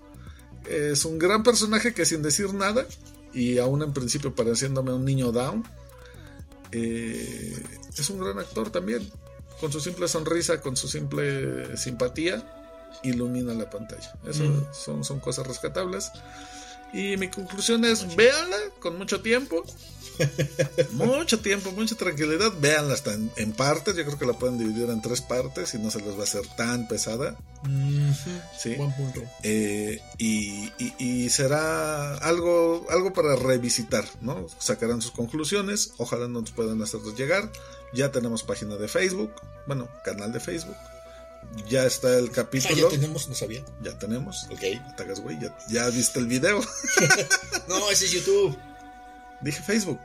Es un gran personaje que sin decir nada, y aún en principio pareciéndome un niño down, eh, es un gran actor también. Con su simple sonrisa, con su simple simpatía, ilumina la pantalla. Eso Mm. son, son cosas rescatables. Y mi conclusión es, véanla con mucho tiempo. mucho tiempo, mucha tranquilidad. Véanla hasta en, en partes. Yo creo que la pueden dividir en tres partes y no se les va a hacer tan pesada. Sí. Buen punto. Eh, y, y- y será algo, algo para revisitar, ¿no? Sacarán sus conclusiones, ojalá nos puedan hacerlos llegar. Ya tenemos página de Facebook, bueno, canal de Facebook. Ya está el Ah, capítulo. ya tenemos, no sabía. Ya tenemos. Ok. Güey, ya, ya viste el video. No, ese es YouTube. Dije Facebook.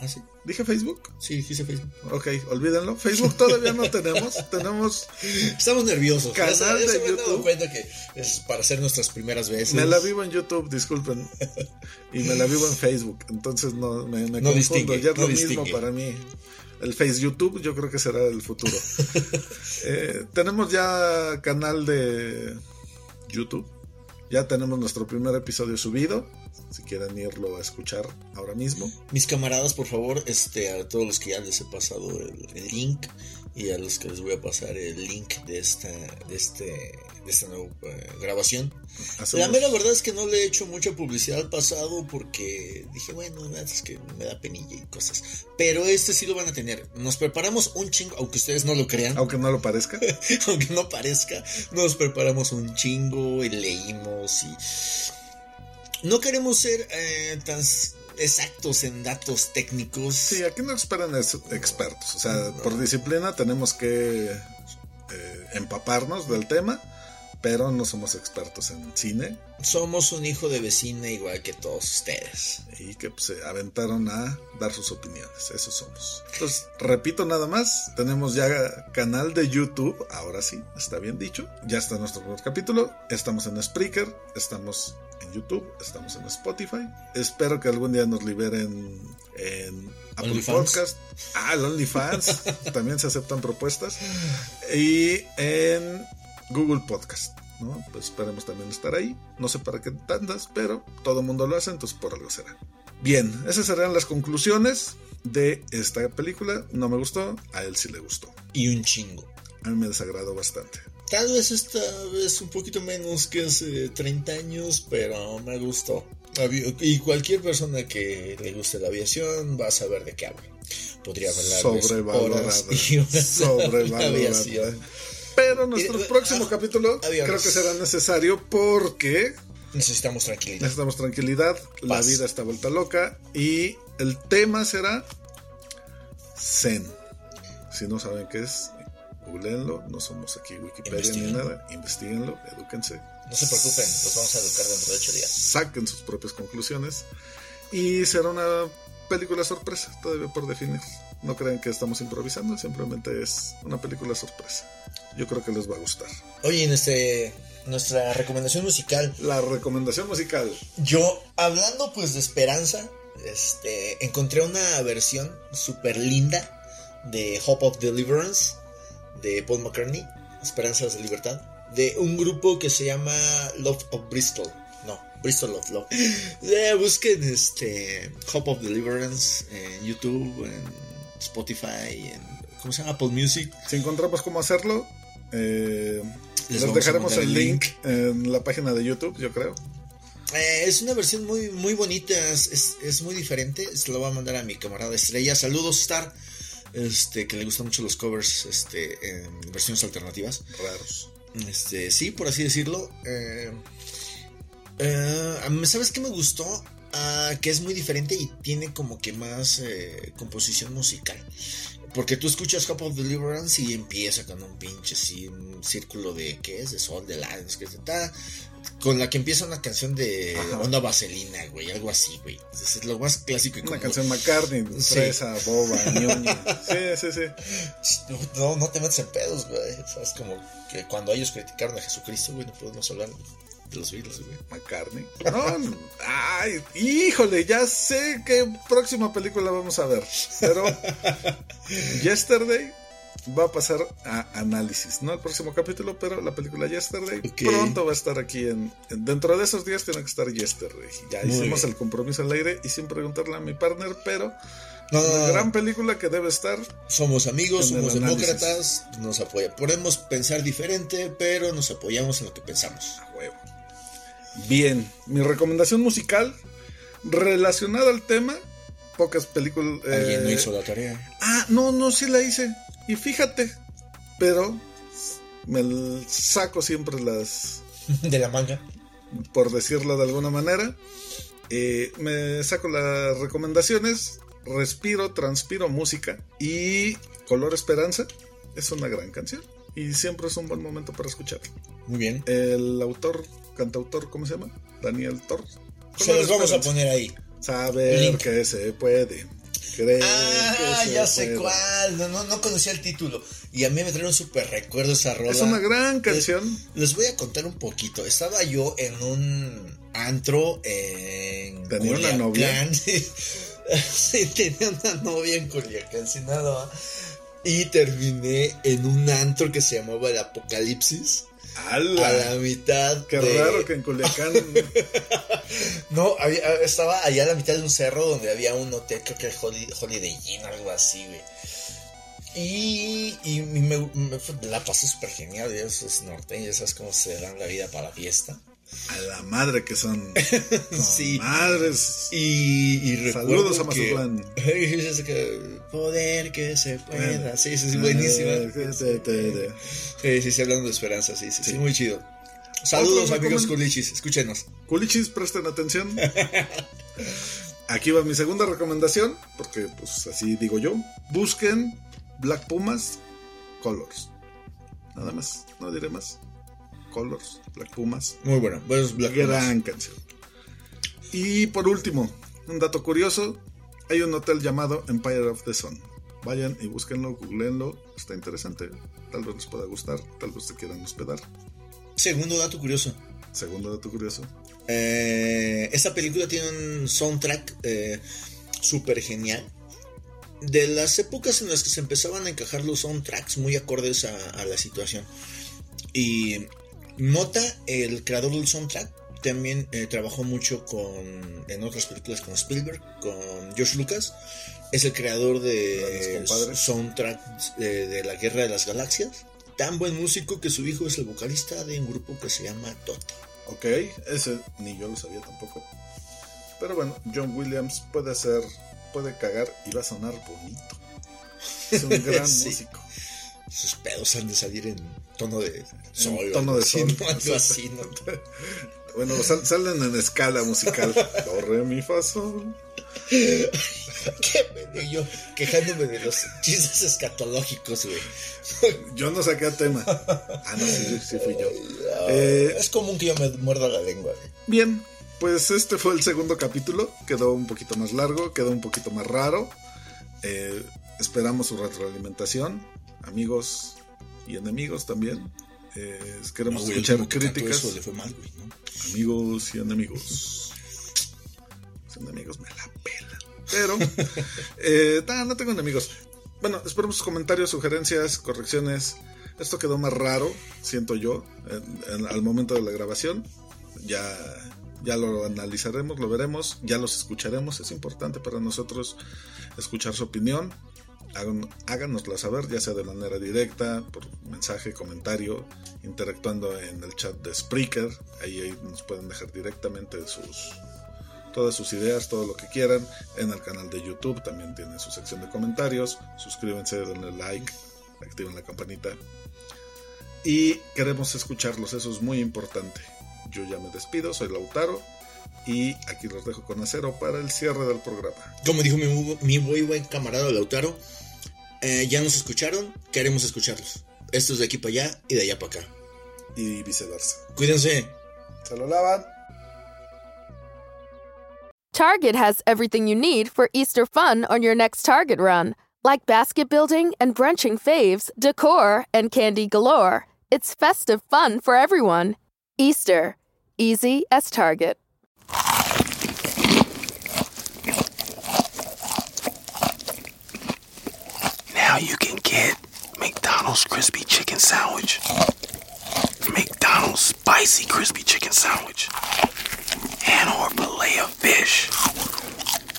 Ah, sí. Dije Facebook. Sí, dijiste Facebook. Ok, olvídenlo. Facebook todavía no tenemos. tenemos. Estamos nerviosos. Canal Ya se- ya de me dado YouTube. cuenta que es para hacer nuestras primeras veces. Me la vivo en YouTube, disculpen. Y me la vivo en Facebook. Entonces no me, me No confundo. distingue, ya es no lo distingue. mismo para mí. El Face YouTube yo creo que será el futuro. Eh, tenemos ya canal de YouTube. Ya tenemos nuestro primer episodio subido. Si quieren irlo a escuchar ahora mismo. Mis camaradas, por favor, este, a todos los que ya les he pasado el, el link y a los que les voy a pasar el link de esta, de este, de esta nueva eh, grabación. Hacemos- La mera verdad es que no le he hecho mucha publicidad al pasado porque dije, bueno, es que me da penilla y cosas. Pero este sí lo van a tener. Nos preparamos un chingo, aunque ustedes no lo crean. Aunque no lo parezca. aunque no parezca, nos preparamos un chingo y leímos y no queremos ser eh, tan exactos en datos técnicos. Sí, aquí no esperan es- expertos. O sea, por disciplina tenemos que eh, empaparnos del tema, pero no somos expertos en cine Somos un hijo de vecina igual que todos ustedes. y que pues, se aventaron a dar sus opiniones. Eso somos. Entonces, repito nada más, tenemos ya canal de YouTube, ahora sí, está bien dicho. Ya está nuestro primer capítulo. Estamos en Spreaker, estamos en YouTube, estamos en Spotify. Espero que algún día nos liberen en Apple OnlyFans. Podcast. Ah, el OnlyFans. También se aceptan propuestas. Y en Google Podcast. ¿no? Pues esperemos también estar ahí. No sé para qué tantas, pero todo el mundo lo hace, entonces por algo será. Bien, esas serán las conclusiones de esta película. No me gustó, a él sí le gustó. Y un chingo. A mí me desagradó bastante. Tal vez esta vez un poquito menos que hace 30 años, pero me gustó. Y cualquier persona que le guste la aviación va a saber de qué hablo. Podría hablar horas y horas Sobrevalorada. aviación. Pero nuestro Y- próximo capítulo Adiós. creo que será necesario porque Necesitamos tranquilidad. necesitamos tranquilidad, la vida está vuelta loca y el tema será Zen. Si no saben qué es, googleenlo, no somos aquí Wikipedia ni nada, investiguenlo, edúquense. No se preocupen, los vamos a educar dentro de 8 días. Saquen sus propias conclusiones y será una película sorpresa, todavía por definir. No crean que estamos improvisando, simplemente es una película sorpresa. Yo creo que les va a gustar. Oye, en este, nuestra recomendación musical, La recomendación musical. yo hablando pues de esperanza, este, encontré una versión súper linda de Hope of Deliverance de Paul McCartney, Esperanzas de Libertad, de un grupo que se llama Love of Bristol. No, Bristol of Love. Eh, busquen este Hope of Deliverance en YouTube, en Spotify, en ¿cómo se llama? Apple Music. Si encontramos cómo hacerlo, eh, Les dejaremos el link en la página de YouTube, yo creo. Eh, es una versión muy, muy bonita, es, es- es muy diferente. Se lo voy a mandar a mi camarada Estrella. Saludos, Star. Este, que le gustan mucho los covers este, en versiones alternativas. Raros. Este, sí, por así decirlo. Eh, Eh, ¿Sabes qué me gustó? Ah, que es muy diferente y tiene como que más eh, composición musical. Porque tú escuchas Cup of Deliverance y empieza con un pinche así, un círculo de, ¿qué es? De sol, de lágrimas, que está con la que empieza una canción de Ajá. onda vaselina, güey, algo así, güey. Es lo más clásico y Una como- canción McCartney, Sí. fresa, boba, ñoña. Sí, sí, sí. No, no te metes en pedos, güey. O sea, es como que cuando ellos criticaron a Jesucristo, güey, no podemos hablar de los Beatles, güey. McCartney. No. ay, híjole, ya sé qué próxima película vamos a ver. Pero Yesterday va a pasar a análisis. No el próximo capítulo, pero la película Yesterday pronto va a estar aquí en, en- Dentro de esos días tiene que estar Yesterday. Ya Muy hicimos bien. el compromiso al aire y sin preguntarle a mi partner, pero No, no, una no. gran película que debe estar. Somos amigos, somos demócratas, nos apoya. Podemos pensar diferente, pero nos apoyamos en lo que pensamos. A huevo. Bien, mi recomendación musical relacionada al tema. Pocas películas. Alguien no eh, hizo la tarea. Ah, no, no, sí la hice. Y fíjate, pero me saco siempre las, De la manga. por decirlo de alguna manera, eh, me saco las recomendaciones, respiro, transpiro música y Color Esperanza es una gran canción y siempre es un buen momento para escucharla. Muy bien. El autor, cantautor, ¿cómo se llama? Daniel Thor. Se los vamos a poner ahí. Saber que se puede. Ah, que ya sé cuál. No, no, no conocía el título. Y a mí me trae un súper recuerdo esa rola. Es una gran canción. Les, voy a contar un poquito. Estaba yo en un antro en. ¿Tenía una Culiacán. novia? sí, tenía una novia en Culiacán. Y terminé en un antro que se llamaba El Apocalipsis. A la mitad. Qué de- raro que en Culiacán. No, había- estaba allá a la mitad de un cerro donde había un hotel, creo que era Holi- Holiday Inn, algo así, güey. Y, y me, me la pasé súper genial, esos norteños, ¿sabes cómo se dan la vida para la fiesta? A la madre que son. sí. Madres. Y, y recuerdo Saludos a Mazatlán. Que, Poder que se pueda. Sí, sí, sí, buenísima. Eh, Sí, sí, sí, hablando de esperanza, sí, sí, sí, muy chido. Saludos, amigos culichis, escúchenos. Culichis, presten atención. Aquí va mi segunda recomendación, porque pues así digo yo. Busquen Black Pumas Colors. Nada más, no diré más. Colors, Black Pumas. Muy bueno, buenos Black Gran canción. Y por último, un dato curioso. Hay un hotel llamado Empire of the Sun. Vayan y búsquenlo, googleenlo. Está interesante. Tal vez les pueda gustar, tal vez te quieran hospedar. Segundo dato curioso. Segundo dato curioso. Eh, esta película tiene un soundtrack eh, súper genial. De las épocas en las que se empezaban a encajar los soundtracks muy acordes a, a la situación. Y nota, el creador del soundtrack también eh, trabajó mucho con en otras películas con Spielberg, con George Lucas. Es el creador de soundtrack de, de la Guerra de las Galaxias. Tan buen músico que su hijo es el vocalista de un grupo que se llama Toto. Ok, ese ni yo lo sabía tampoco. Pero bueno, John Williams puede hacer, puede cagar y va a sonar bonito. Es un gran Sí. músico. Sus pedos han de salir en tono de sol. Tono de sol. así, ¿no? Bueno, sal- salen en escala musical. Do, re, mi, fa, sol. Qué pena, yo quejándome de los chistes escatológicos, güey. Yo no saqué tema. Ah, no, sí, sí fui yo. Eh, es común que yo me muerda la lengua, güey. Bien, pues este fue el segundo capítulo. Quedó un poquito más largo, quedó un poquito más raro. Eh, esperamos su retroalimentación, amigos y enemigos también. Eh, queremos No, güey, el escuchar críticas. Eso le fue mal, güey, ¿no? Amigos y enemigos. Los enemigos me la pelan. Pero, eh, nah, no tengo enemigos. Bueno, esperemos sus comentarios, sugerencias, correcciones. Esto quedó más raro, siento yo, en- en- al momento de la grabación. Ya, ya lo analizaremos, lo veremos, ya los escucharemos. Es importante para nosotros escuchar su opinión. Hagan- háganosla saber, ya sea de manera directa, por mensaje, comentario, interactuando en el chat de Spreaker. Ahí, ahí nos pueden dejar directamente sus todas sus ideas, todo lo que quieran. En el canal de YouTube también tiene su sección de comentarios. Suscríbanse, denle like, activen la campanita. Y queremos escucharlos, eso es muy importante. Yo ya me despido, soy Lautaro y aquí los dejo con acero para el cierre del programa. Como dijo mi, mi muy buen camarada Lautaro, eh, ya nos escucharon, queremos escucharlos. Esto es de aquí para allá y de allá para acá. Y viceversa. Cuídense. Se lo lavan. Target has everything you need for Easter fun on your next Target run, like basket building and brunching faves, decor, and candy galore. It's festive fun for everyone. Easter, easy as Target. You can get McDonald's crispy chicken sandwich, McDonald's spicy crispy chicken sandwich, and or fillet of fish.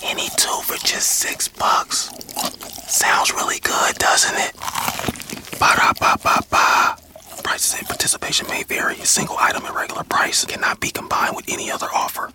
Any two for just six bucks. Sounds really good, doesn't it? Ba da ba ba ba. Prices and participation may vary. A single item at regular price cannot be combined with any other offer.